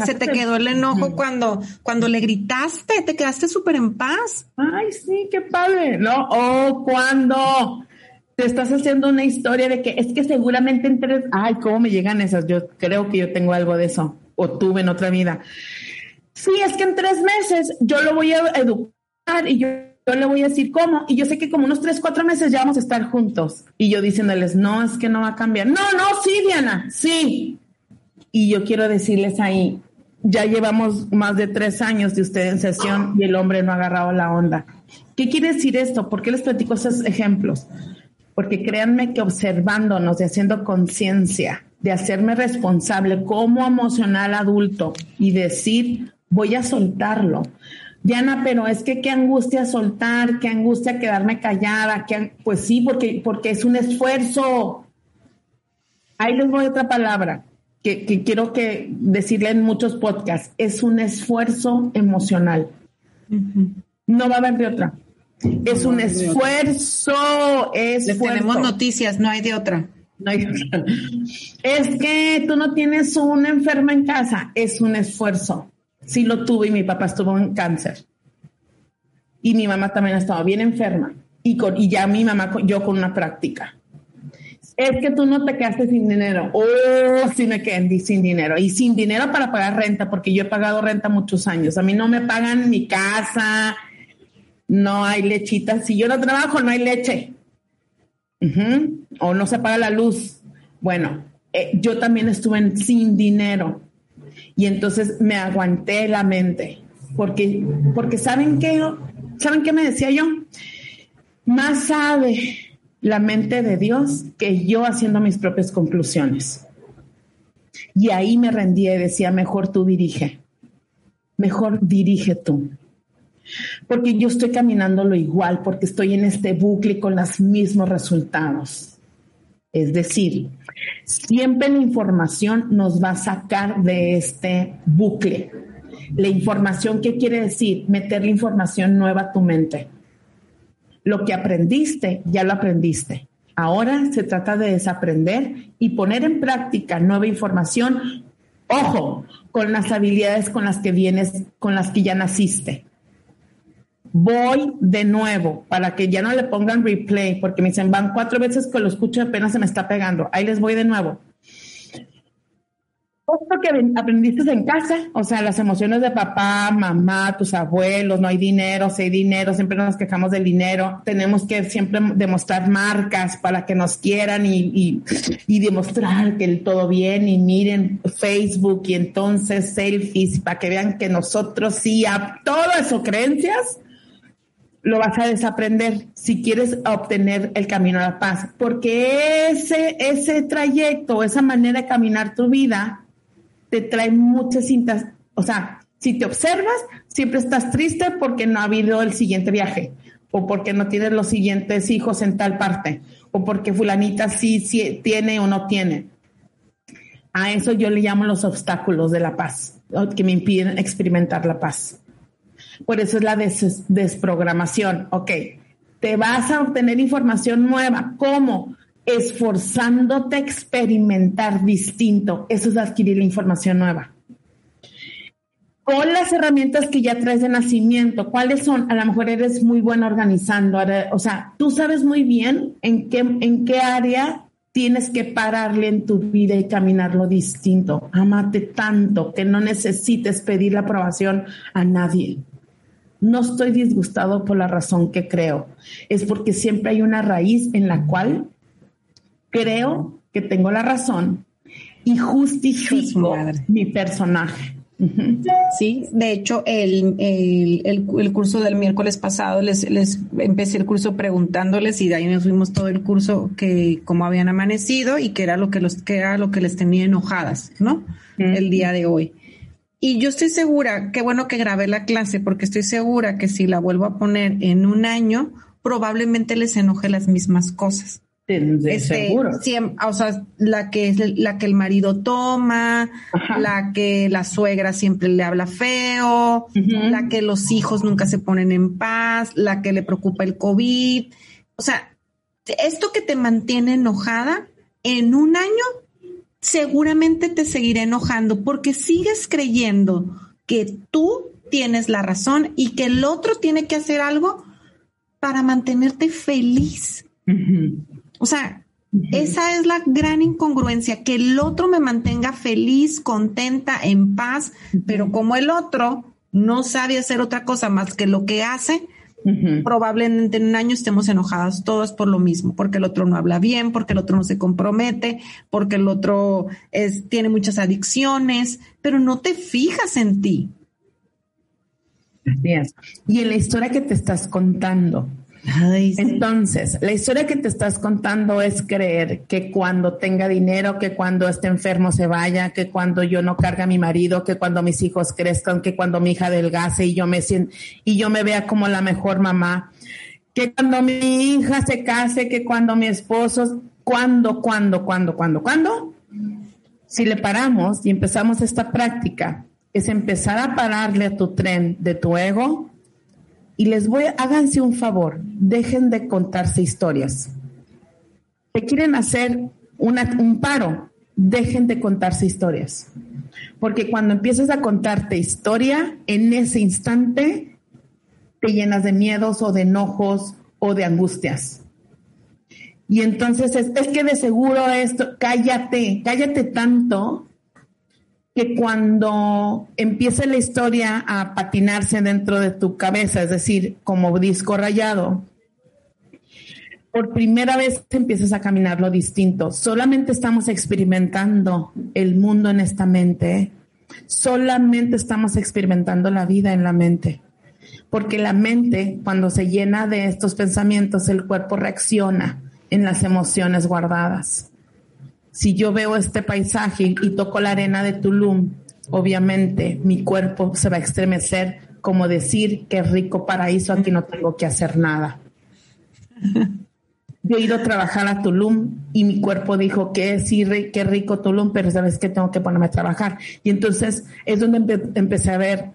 B: se te quedó el enojo cuando, cuando le gritaste, te quedaste súper en paz.
A: Ay, sí, qué padre, ¿no? O cuando te estás haciendo una historia de que es que seguramente en tres, ay, ¿cómo me llegan esas? Yo creo que yo tengo algo de eso, o tuve en otra vida. Sí, es que en tres meses yo lo voy a educar y yo yo le voy a decir cómo, y yo sé que como unos tres, cuatro meses ya vamos a estar juntos. Y yo diciéndoles, no, es que no va a cambiar. No, no, sí, Diana, sí. Y yo quiero decirles ahí, ya llevamos más de tres años de usted en sesión y el hombre no ha agarrado la onda. ¿Qué quiere decir esto? ¿Por qué les platico esos ejemplos? Porque créanme que observándonos y haciendo conciencia, de hacerme responsable como emocional adulto y decir, voy a soltarlo. Diana, pero es que qué angustia soltar, qué angustia quedarme callada, pues sí, porque, porque es un esfuerzo. Ahí les voy a otra palabra que, quiero que decirle en muchos podcasts, es un esfuerzo emocional. No va a haber de otra. Es un esfuerzo, es.
B: tenemos noticias, no hay de otra.
A: No hay de otra. Es que tú no tienes una enferma en casa, es un esfuerzo sí lo tuve y mi papá estuvo en cáncer. Y mi mamá también estaba bien enferma. Y, con, y ya mi mamá, yo con una práctica. Es que tú no te quedaste sin dinero. Oh, sí me quedé sin dinero. Y sin dinero para pagar renta, porque yo he pagado renta muchos años. A mí no me pagan mi casa. no hay lechita. Si yo no trabajo, no hay leche. O no se apaga la luz. Bueno, eh, yo también estuve sin dinero y entonces me aguanté la mente. Porque, porque ¿saben qué? ¿Saben qué me decía yo? Más sabe la mente de Dios que yo haciendo mis propias conclusiones. Y ahí me rendí y decía, mejor tú dirige, mejor dirige tú. Porque yo estoy caminando lo igual, porque estoy en este bucle con los mismos resultados. Es decir, siempre la información nos va a sacar de este bucle. La información, ¿qué quiere decir? Meter la información nueva a tu mente. Lo que aprendiste, ya lo aprendiste. Ahora se trata de desaprender y poner en práctica nueva información. Ojo, con las habilidades con las que vienes, con las que ya naciste. Voy de nuevo para que ya no le pongan replay, porque me dicen, van cuatro veces que lo escucho y apenas se me está pegando. Ahí les voy de nuevo. Esto que aprendiste en casa, o sea, las emociones de papá, mamá, tus abuelos, no hay dinero, si hay dinero, siempre nos quejamos del dinero, tenemos que siempre demostrar marcas para que nos quieran y, y, demostrar que el todo bien. Y miren Facebook y entonces selfies para que vean que nosotros sí, a todo eso, creencias, lo vas a desaprender si quieres obtener el camino a la paz, porque ese, ese trayecto, esa manera de caminar tu vida, te trae muchas cintas, o sea, si te observas, siempre estás triste porque no ha habido el siguiente viaje, o porque no tienes los siguientes hijos en tal parte, o porque fulanita sí, sí tiene o no tiene. A eso yo le llamo los obstáculos de la paz, que me impiden experimentar la paz. Por eso es la desprogramación. Ok, te vas a obtener información nueva. ¿Cómo? esforzándote a experimentar distinto. Eso es adquirir la información nueva. Con las herramientas que ya traes de nacimiento, ¿cuáles son? A lo mejor eres muy bueno organizando, o sea, tú sabes muy bien en qué, en qué área tienes que pararle en tu vida y caminarlo distinto. Amate tanto que no necesites pedir la aprobación a nadie. No estoy disgustado por la razón que creo. Es porque siempre hay una raíz en la cual creo que tengo la razón y justifico mi personaje.
B: Sí, de hecho, el, el, curso del miércoles pasado les, les empecé el curso preguntándoles y de ahí nos fuimos todo el curso que cómo habían amanecido y qué era lo que los que era lo que les tenía enojadas, ¿no? El día de hoy. Y yo estoy segura, qué bueno que grabé la clase, porque estoy segura que si la vuelvo a poner en un año, probablemente les enoje las mismas cosas.
A: Este, seguro.
B: o sea, la que, la que el marido toma, la que la suegra siempre le habla feo, la que los hijos nunca se ponen en paz, la que le preocupa el COVID. O sea, esto que te mantiene enojada en un año, seguramente te seguirá enojando porque sigues creyendo que tú tienes la razón y que el otro tiene que hacer algo para mantenerte feliz. O sea, esa es la gran incongruencia, que el otro me mantenga feliz, contenta, en paz, pero como el otro no sabe hacer otra cosa más que lo que hace, probablemente en un año estemos enojadas todas por lo mismo, porque el otro no habla bien, porque el otro no se compromete, porque el otro es, tiene muchas adicciones, pero no te fijas en ti.
A: Y en la historia que te estás contando, entonces, la historia que te estás contando es creer que cuando tenga dinero, que cuando esté enfermo se vaya, que cuando yo no carga a mi marido, que cuando mis hijos crezcan, que cuando mi hija adelgace y yo me y yo me vea como la mejor mamá, que cuando mi hija se case, que cuando mi esposo, cuando, cuando, cuando, cuando, cuando. Si le paramos y empezamos esta práctica, es empezar a pararle a tu tren de tu ego y les voy, háganse un favor, dejen de contarse historias. Si quieren hacer un paro, dejen de contarse historias. Porque cuando empiezas a contarte historia, en ese instante te llenas de miedos o de enojos o de angustias. Y entonces es, es que de seguro esto, cállate, cállate tanto que cuando empiece la historia a patinarse dentro de tu cabeza, es decir, como disco rayado, por primera vez empiezas a caminar lo distinto. Solamente estamos experimentando el mundo en esta mente. Solamente estamos experimentando la vida en la mente. Porque la mente, cuando se llena de estos pensamientos, el cuerpo reacciona en las emociones guardadas si yo veo este paisaje y toco la arena de Tulum, obviamente mi cuerpo se va a estremecer como decir qué rico paraíso, aquí no tengo que hacer nada. Yo he ido a trabajar a Tulum y mi cuerpo dijo que sí, qué rico Tulum, pero sabes que tengo que ponerme a trabajar. Y entonces es donde empecé a ver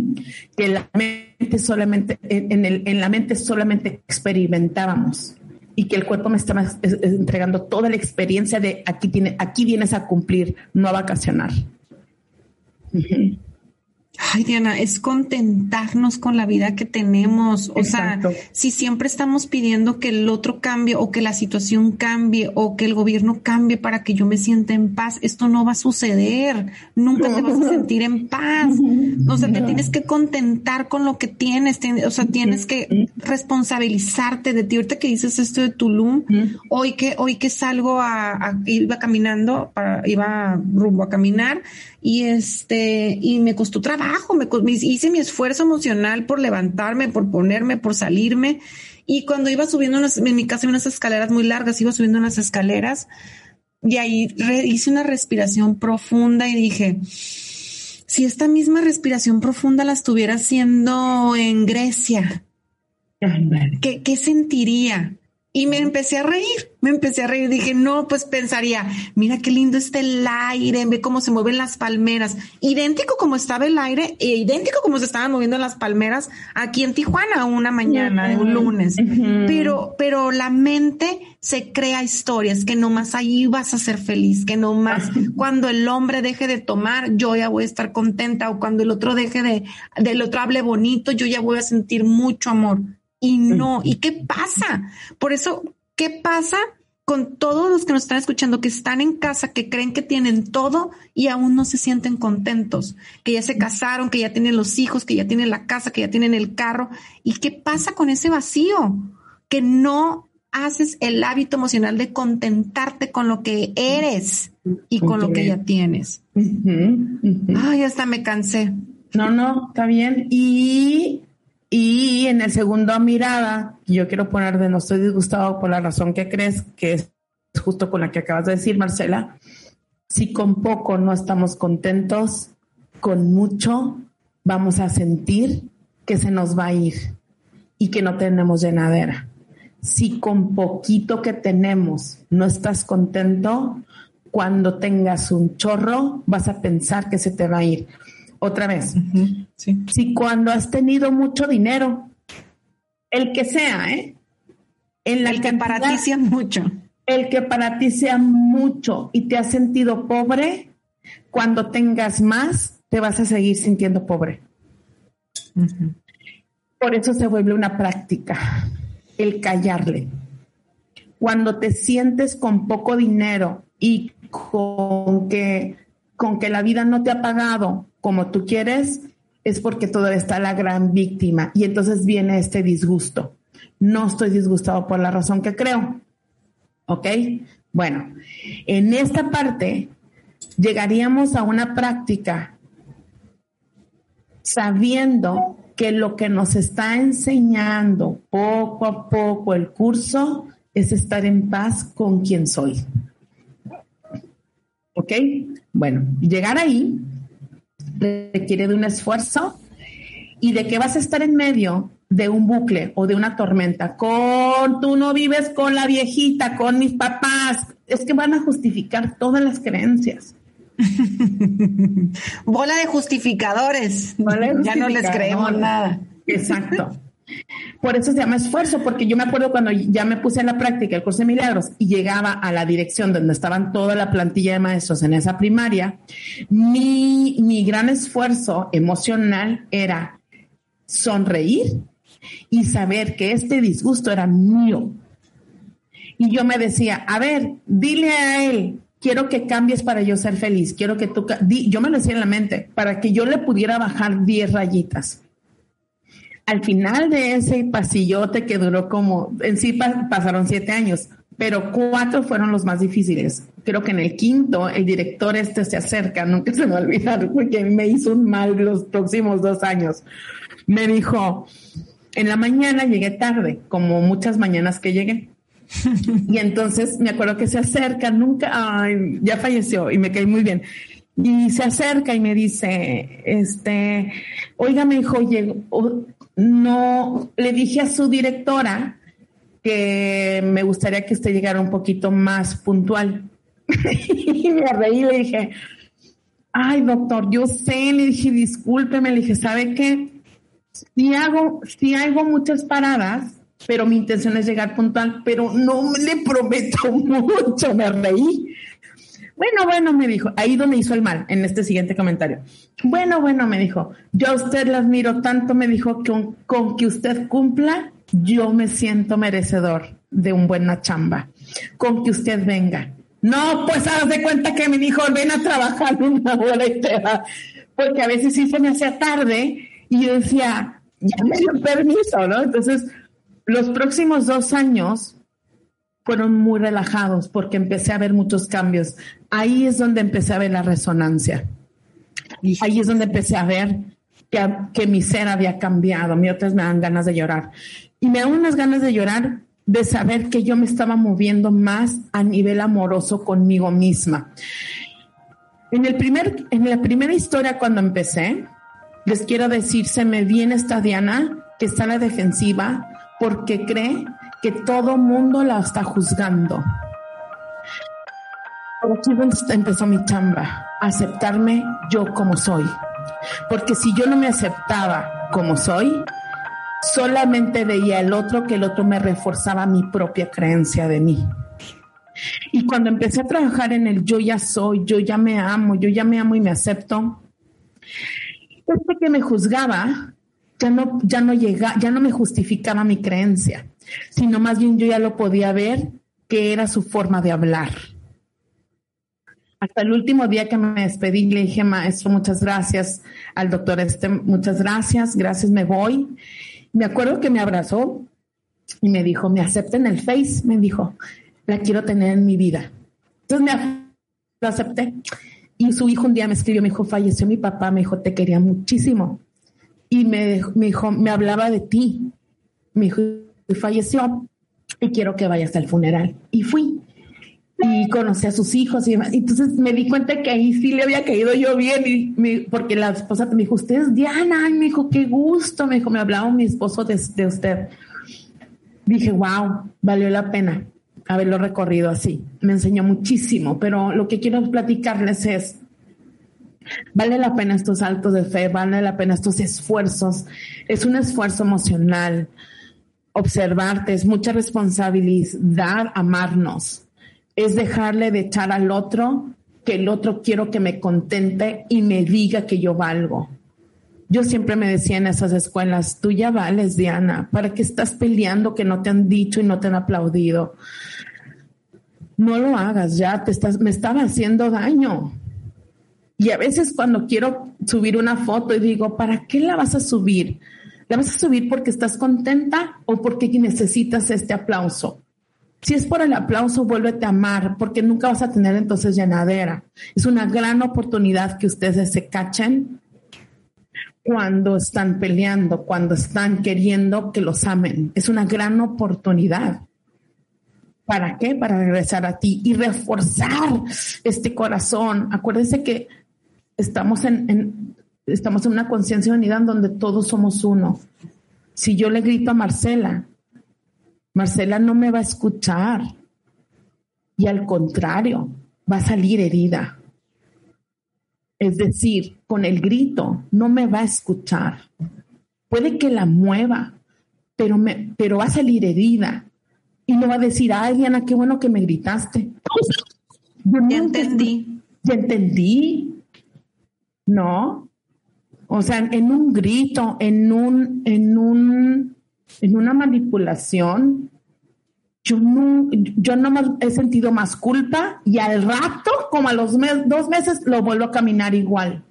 A: que la mente solamente, en, el, en la mente solamente experimentábamos y que el cuerpo me estaba entregando toda la experiencia de aquí, tiene, aquí vienes a cumplir, no a vacacionar.
B: Ay, Diana, es contentarnos con la vida que tenemos. O sea, si siempre estamos pidiendo que el otro cambie o que la situación cambie o que el gobierno cambie para que yo me sienta en paz, esto no va a suceder. Nunca te vas a sentir en paz. O sea, te tienes que contentar con lo que tienes. o sea, tienes que responsabilizarte de ti. Ahorita que dices esto de Tulum, hoy que, hoy que salgo a, iba caminando, para, iba rumbo a caminar y este, y me costó trabajo, me, hice mi esfuerzo emocional por levantarme, por ponerme, por salirme. Y cuando iba subiendo, en mi casa unas escaleras muy largas, iba subiendo unas escaleras y ahí hice una respiración profunda y dije, si esta misma respiración profunda la estuviera haciendo en Grecia, ¿qué, qué sentiría? Y me empecé a reír, me empecé a reír. Dije, no, pues pensaría, mira qué lindo está el aire, ve cómo se mueven las palmeras. Idéntico como estaba el aire, e idéntico como se estaban moviendo las palmeras aquí en Tijuana una mañana de un lunes. Pero, pero la mente se crea historias que nomás ahí vas a ser feliz, que nomás cuando el hombre deje de tomar, yo ya voy a estar contenta, o cuando el otro deje de, del otro hable bonito, yo ya voy a sentir mucho amor y no. ¿Y qué pasa? Por eso, ¿qué pasa con todos los que nos están escuchando que están en casa, que creen que tienen todo y aún no se sienten contentos, que ya se casaron, que ya tienen los hijos, que ya tienen la casa, que ya tienen el carro? ¿Y qué pasa con ese vacío? Que no haces el hábito emocional de contentarte con lo que eres y con lo que ya tienes. Ay, hasta me cansé.
A: No, no, está bien. Y y en el segundo mirada, yo quiero poner de no estoy disgustado por la razón que crees, que es justo con la que acabas de decir, Marcela. Si con poco no estamos contentos, con mucho vamos a sentir que se nos va a ir y que no tenemos llenadera. Si con poquito que tenemos no estás contento, cuando tengas un chorro vas a pensar que se te va a ir. Otra vez, si cuando has tenido mucho dinero, el que sea, ¿eh?
B: En la el que para ti sea mucho.
A: El que para ti sea mucho y te has sentido pobre, cuando tengas más, te vas a seguir sintiendo pobre. Por eso se vuelve una práctica, el callarle. Cuando te sientes con poco dinero y con que, con que la vida no te ha pagado como tú quieres, es porque todavía está la gran víctima y entonces viene este disgusto. No estoy disgustado por la razón que creo. ¿Ok? Bueno, en esta parte llegaríamos a una práctica sabiendo que lo que nos está enseñando poco a poco el curso es estar en paz con quien soy. ¿Ok? Bueno, llegar ahí requiere de un esfuerzo y de que vas a estar en medio de un bucle o de una tormenta, con tú no vives con la viejita, con mis papás, es que van a justificar todas las creencias.
B: Bola de justificadores. Ya no les creemos nada.
A: Exacto. Por eso se llama esfuerzo, porque yo me acuerdo cuando ya me puse en la práctica el curso de milagros y llegaba a la dirección donde estaban toda la plantilla de maestros en esa primaria, mi, mi gran esfuerzo emocional era sonreír y saber que este disgusto era mío. Y yo me decía, a ver, dile a él quiero que cambies para yo ser feliz, quiero que tú, yo me lo decía en la mente, para que yo le pudiera bajar 10 rayitas. Al final de ese pasillote que duró como, en sí pasaron siete años, pero cuatro fueron los más difíciles. Creo que en el quinto el director este se acerca, nunca se me va a olvidar, porque me hizo un mal los próximos dos años. Me dijo, en la mañana llegué tarde, como muchas mañanas que llegué. y entonces me acuerdo que se acerca, nunca, ay, ya falleció y me caí muy bien. Y se acerca y me dice, este, oiga, me dijo, no, le dije a su directora que me gustaría que usted llegara un poquito más puntual. y me reí le dije, ay, doctor, yo sé, le dije, discúlpeme, le dije, ¿sabe qué? Sí hago, sí hago muchas paradas, pero mi intención es llegar puntual, pero no le prometo mucho, me reí. Bueno, bueno, me dijo, ahí donde hizo el mal, en este siguiente comentario. Bueno, bueno, me dijo, yo a usted la admiro tanto, me dijo, que con que usted cumpla, yo me siento merecedor de un buena chamba. Con que usted venga. No, pues haz de cuenta que me dijo, ven a trabajar una hora y. Porque a veces sí se me hacía tarde y yo decía, ya me dio permiso, ¿no? Entonces, los próximos dos años fueron muy relajados porque empecé a ver muchos cambios. Ahí es donde empecé a ver la resonancia. Ahí es donde empecé a ver que, que mi ser había cambiado. Mi otras me dan ganas de llorar. Y me dan unas ganas de llorar de saber que yo me estaba moviendo más a nivel amoroso conmigo misma. En, el primer, en la primera historia cuando empecé, les quiero decir, se me viene esta Diana que está en la defensiva porque cree que todo mundo la está juzgando. Aquí empezó mi chamba, aceptarme yo como soy. Porque si yo no me aceptaba como soy, solamente veía el otro que el otro me reforzaba mi propia creencia de mí. Y cuando empecé a trabajar en el yo ya soy, yo ya me amo, yo ya me amo y me acepto, este que me juzgaba ya no, ya no llega, ya no me justificaba mi creencia, sino más bien yo ya lo podía ver que era su forma de hablar. Hasta el último día que me despedí, le dije, maestro, muchas gracias al doctor este, muchas gracias, gracias, me voy. Me acuerdo que me abrazó y me dijo, me acepta en el Face, me dijo, la quiero tener en mi vida. Entonces me lo acepté. Y su hijo un día me escribió, me dijo, falleció mi papá, me dijo, te quería muchísimo y me, dijo, me hablaba de ti. Me dijo, falleció y quiero que vayas al funeral. Y fui y conocí a sus hijos y demás. Entonces me di cuenta que ahí sí le había caído yo bien, y porque la esposa me dijo, usted es Diana, me dijo, qué gusto, me dijo, me hablaba mi esposo de, de usted. Dije, wow, valió la pena haberlo recorrido así. Me enseñó muchísimo, pero lo que quiero platicarles es, Vale la pena estos saltos de fe, vale la pena estos esfuerzos. Es un esfuerzo emocional. Observarte es mucha responsabilidad, amarnos. Es dejarle de echar al otro que el otro quiero que me contente y me diga que yo valgo. Yo siempre me decía en esas escuelas, tú ya vales, Diana, ¿para qué estás peleando que no te han dicho y no te han aplaudido? No lo hagas, ya te estás, me estaba haciendo daño y a veces cuando quiero subir una foto y digo, ¿para qué la vas a subir? ¿La vas a subir porque estás contenta o porque necesitas este aplauso? Si es por el aplauso, vuélvete a amar, porque nunca vas a tener entonces llenadera. Es una gran oportunidad que ustedes se cachen cuando están peleando, cuando están queriendo que los amen. Es una gran oportunidad. ¿Para qué? Para regresar a ti y reforzar este corazón. Acuérdense que estamos en, estamos en una conciencia unida en donde todos somos uno. Si yo le grito a Marcela, Marcela no me va a escuchar y al contrario, va a salir herida. Es decir, con el grito no me va a escuchar. Puede que la mueva, pero, me, pero va a salir herida y no va a decir, ay Diana, qué bueno que me gritaste.
B: ya entendí.
A: Ya entendí. ¿no? O sea, en un grito, en un, en un, en una manipulación, yo no, he sentido más culpa y al rato, como a los dos meses, lo vuelvo a caminar igual.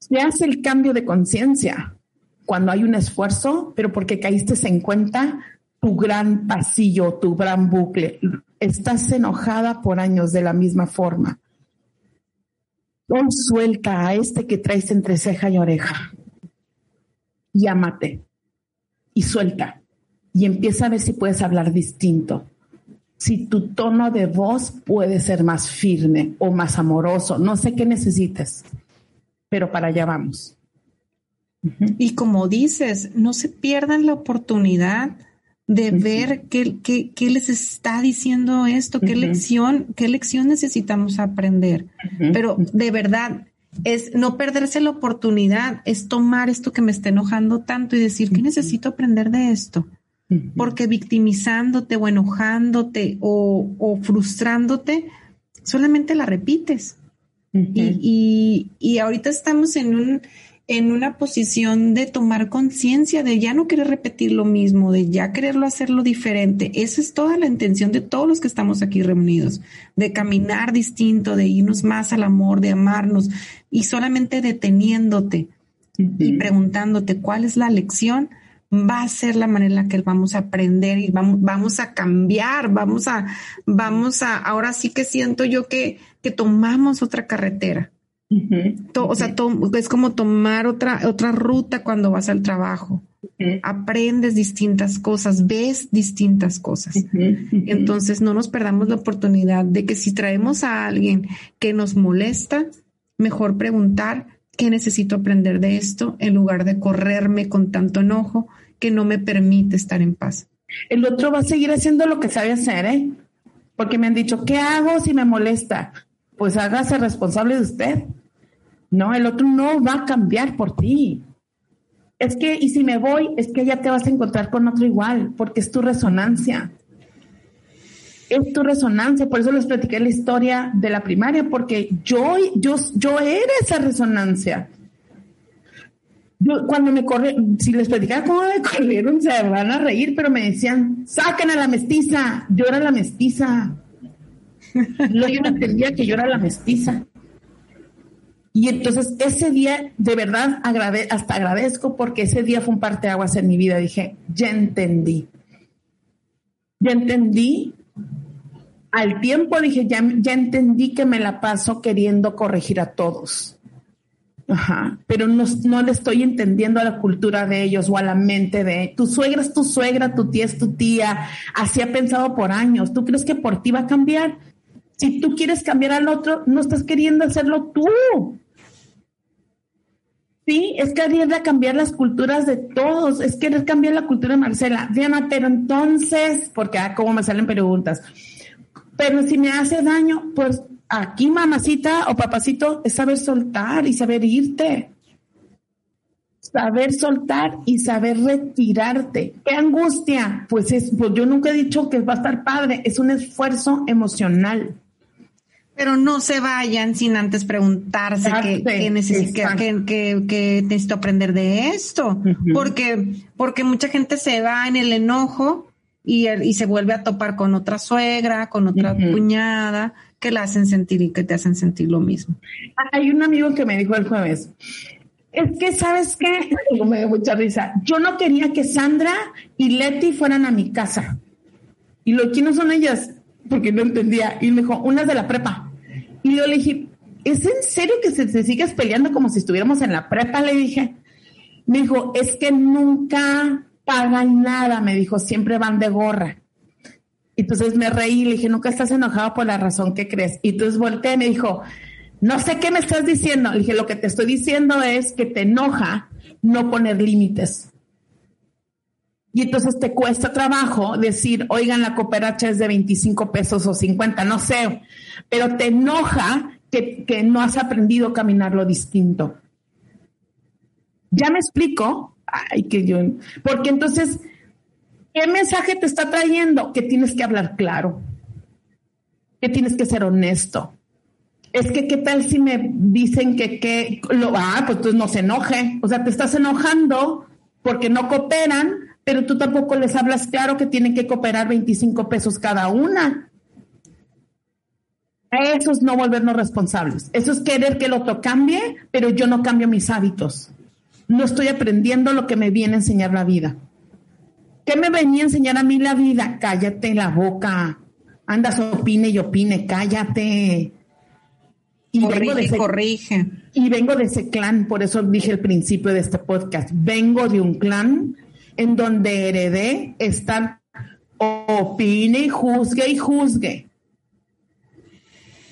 A: Se hace el cambio de conciencia cuando hay un esfuerzo, pero porque caíste en cuenta tu gran pasillo, tu gran bucle. Estás enojada por años de la misma forma. Hoy suelta a este que traes entre ceja y oreja. Llámate y suelta y empieza a ver si puedes hablar distinto. Si tu tono de voz puede ser más firme o más amoroso, no sé qué necesites, pero para allá vamos.
B: Y como dices, no se pierdan la oportunidad de ver qué, qué, les está diciendo esto, qué lección, qué lección necesitamos aprender. Pero de verdad, es no perderse la oportunidad, es tomar esto que me está enojando tanto y decir, ¿qué necesito aprender de esto? porque victimizándote o enojándote o, frustrándote, solamente la repites. y, y, ahorita estamos en, un, en una posición de tomar conciencia, de ya no querer repetir lo mismo, de ya quererlo hacerlo diferente. Esa es toda la intención de todos los que estamos aquí reunidos, de caminar distinto, de irnos más al amor, de amarnos y solamente deteniéndote y preguntándote cuál es la lección va a ser la manera en la que vamos a aprender y vamos, vamos a cambiar, vamos a, vamos a, ahora sí que siento yo que, que tomamos otra carretera. O sea, es como tomar otra, otra ruta cuando vas al trabajo. Aprendes distintas cosas, ves distintas cosas. Entonces, no nos perdamos la oportunidad de que si traemos a alguien que nos molesta, mejor preguntar qué necesito aprender de esto en lugar de correrme con tanto enojo que no me permite estar en paz.
A: El otro va a seguir haciendo lo que sabe hacer, ¿eh? Porque me han dicho, ¿qué hago si me molesta? Pues hágase responsable de usted. No, el otro no va a cambiar por ti. Es que, y si me voy, es que ya te vas a encontrar con otro igual, porque es tu resonancia. Es tu resonancia, por eso les platiqué la historia de la primaria, porque yo, yo, yo era esa resonancia. Yo, cuando me corre, si les platicaba cómo me corrieron, se van a reír, pero me decían, saquen a la mestiza. Yo era la mestiza. yo no entendía que yo era la mestiza. Y entonces ese día, de verdad, hasta agradezco porque ese día fue un parteaguas en mi vida. Dije, ya entendí. Ya entendí. Al tiempo dije, ya, ya entendí que me la paso queriendo corregir a todos Ajá, pero no, no, le estoy entendiendo a la cultura de ellos o a la mente de tu suegra es tu suegra, tu tía es tu tía, así ha pensado por años. ¿Tú crees que por ti va a cambiar? Si tú quieres cambiar al otro, no estás queriendo hacerlo tú. Sí, es querer cambiar las culturas de todos, es querer cambiar la cultura de Marcela. Diana, pero entonces, porque ah, como me salen preguntas, pero si me hace daño, pues Aquí, mamacita o papacito, es saber soltar y saber irte. Saber soltar y saber retirarte. ¿Qué angustia? Pues es, pues yo nunca he dicho que va a estar padre, es un esfuerzo emocional.
B: Pero no se vayan sin antes preguntarse qué, necesito, necesito aprender de esto. porque, porque mucha gente se va en el enojo y, y se vuelve a topar con otra suegra, con otra cuñada que la hacen sentir y que te hacen sentir lo mismo.
A: Hay un amigo que me dijo el jueves, es que, ¿sabes qué? me dio mucha risa. Yo no quería que Sandra y Leti fueran a mi casa. Y lo no son ellas, porque no entendía. Y me dijo, unas de la prepa. Y le dije, ¿es en serio que se, se sigues peleando como si estuviéramos en la prepa? Le dije. Me dijo, es que nunca pagan nada, me dijo, siempre van de gorra. Entonces me reí y le dije, nunca estás enojado por la razón que crees. Y entonces volteé y me dijo, no sé qué me estás diciendo. Le dije, lo que te estoy diciendo es que te enoja no poner límites. Y entonces te cuesta trabajo decir, oigan, la cooperacha es de 25 pesos o 50, no sé, pero te enoja que, que no has aprendido a caminar lo distinto. Ya me explico. Ay, que yo. Porque entonces ¿Qué mensaje te está trayendo? Que tienes que hablar claro, que tienes que ser honesto. Es que, ¿qué tal si me dicen que, que lo, ah, pues entonces no se enoje. O sea, te estás enojando porque no cooperan pero tú tampoco les hablas claro que tienen que cooperar 25 pesos cada una. Eso es no volvernos responsables. Eso es querer que el otro cambie, pero yo no cambio mis hábitos. No estoy aprendiendo lo que me viene a enseñar la vida. ¿Qué me venía a enseñar a mí la vida? Cállate la boca. Andas, opine y opine, cállate.
B: Y corrige, corrige.
A: Y vengo de ese clan, por eso dije al principio de este podcast, vengo de un clan en donde heredé estar opine y juzgue y juzgue.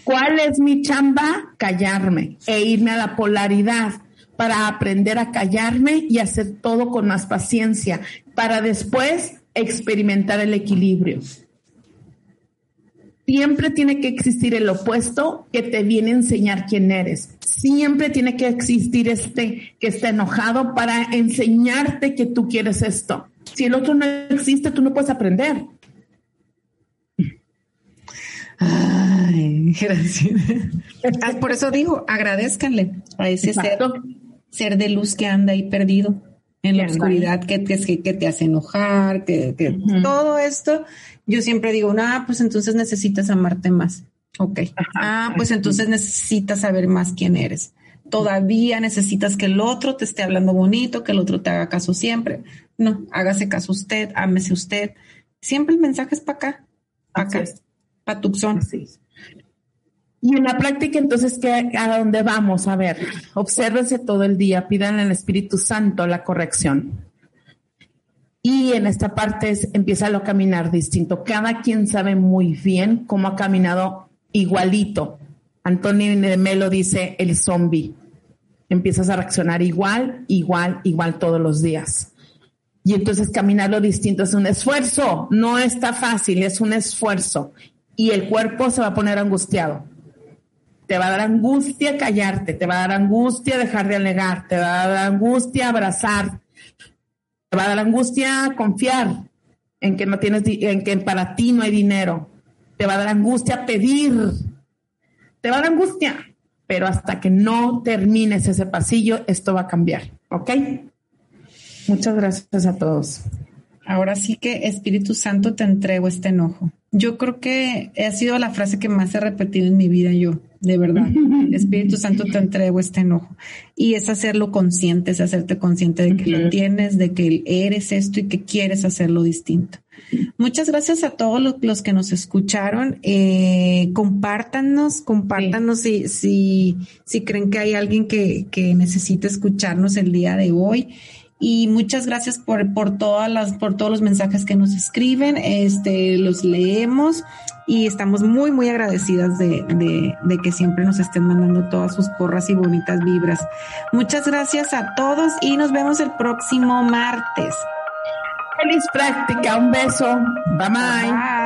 A: ¿Cuál es mi chamba? Callarme e irme a la polaridad para aprender a callarme y hacer todo con más paciencia, para después experimentar el equilibrio. Siempre tiene que existir el opuesto que te viene a enseñar quién eres. Siempre tiene que existir este que está enojado para enseñarte que tú quieres esto. Si el otro no existe, tú no puedes aprender.
B: Ay, gracias. Ah, por eso digo, agradezcanle a ese ser, de luz que anda ahí perdido en la oscuridad, que, que, que, te hace enojar, que, todo esto. Yo siempre digo, ah, pues entonces necesitas amarte más. Ok. Ah, pues entonces necesitas saber más quién eres. Todavía necesitas que el otro te esté hablando bonito, que el otro te haga caso siempre. No, hágase caso usted, ámese usted. Siempre el mensaje es para acá, para acá. Patuxón.
A: Y en la práctica, entonces, ¿qué, ¿a dónde vamos? A ver, obsérvense todo el día, pidan al Espíritu Santo la corrección. Y en esta parte es, empieza a caminar distinto. Cada quien sabe muy bien cómo ha caminado igualito. Antonio Melo dice el zombie. Empiezas a reaccionar igual, igual, igual todos los días. Y entonces caminarlo distinto es un esfuerzo. No está fácil, es un esfuerzo y el cuerpo se va a poner angustiado. Te va a dar angustia callarte, te va a dar angustia dejar de alegar, te va a dar angustia abrazar, te va a dar angustia confiar en que no tienes, en que para ti no hay dinero, te va a dar angustia pedir, te va a dar angustia, pero hasta que no termines ese pasillo, esto va a cambiar, ¿ok? Muchas gracias a todos.
B: Ahora sí que Espíritu Santo te entrego este enojo. Yo creo que ha sido la frase que más he repetido en mi vida yo, de verdad. Espíritu Santo te entrego este enojo. Y es hacerlo consciente, es hacerte consciente de que lo tienes, de que eres esto y que quieres hacerlo distinto. Muchas gracias a todos los, que nos escucharon. Eh, compártanos, compártanos si, si, si creen que hay alguien que, que necesita escucharnos el día de hoy y muchas gracias por, por todas las, por todos los mensajes que nos escriben, este, los leemos y estamos muy, muy agradecidas de, de, de que siempre nos estén mandando todas sus porras y bonitas vibras. Muchas gracias a todos y nos vemos el próximo martes.
A: Feliz práctica, un beso. bye. bye.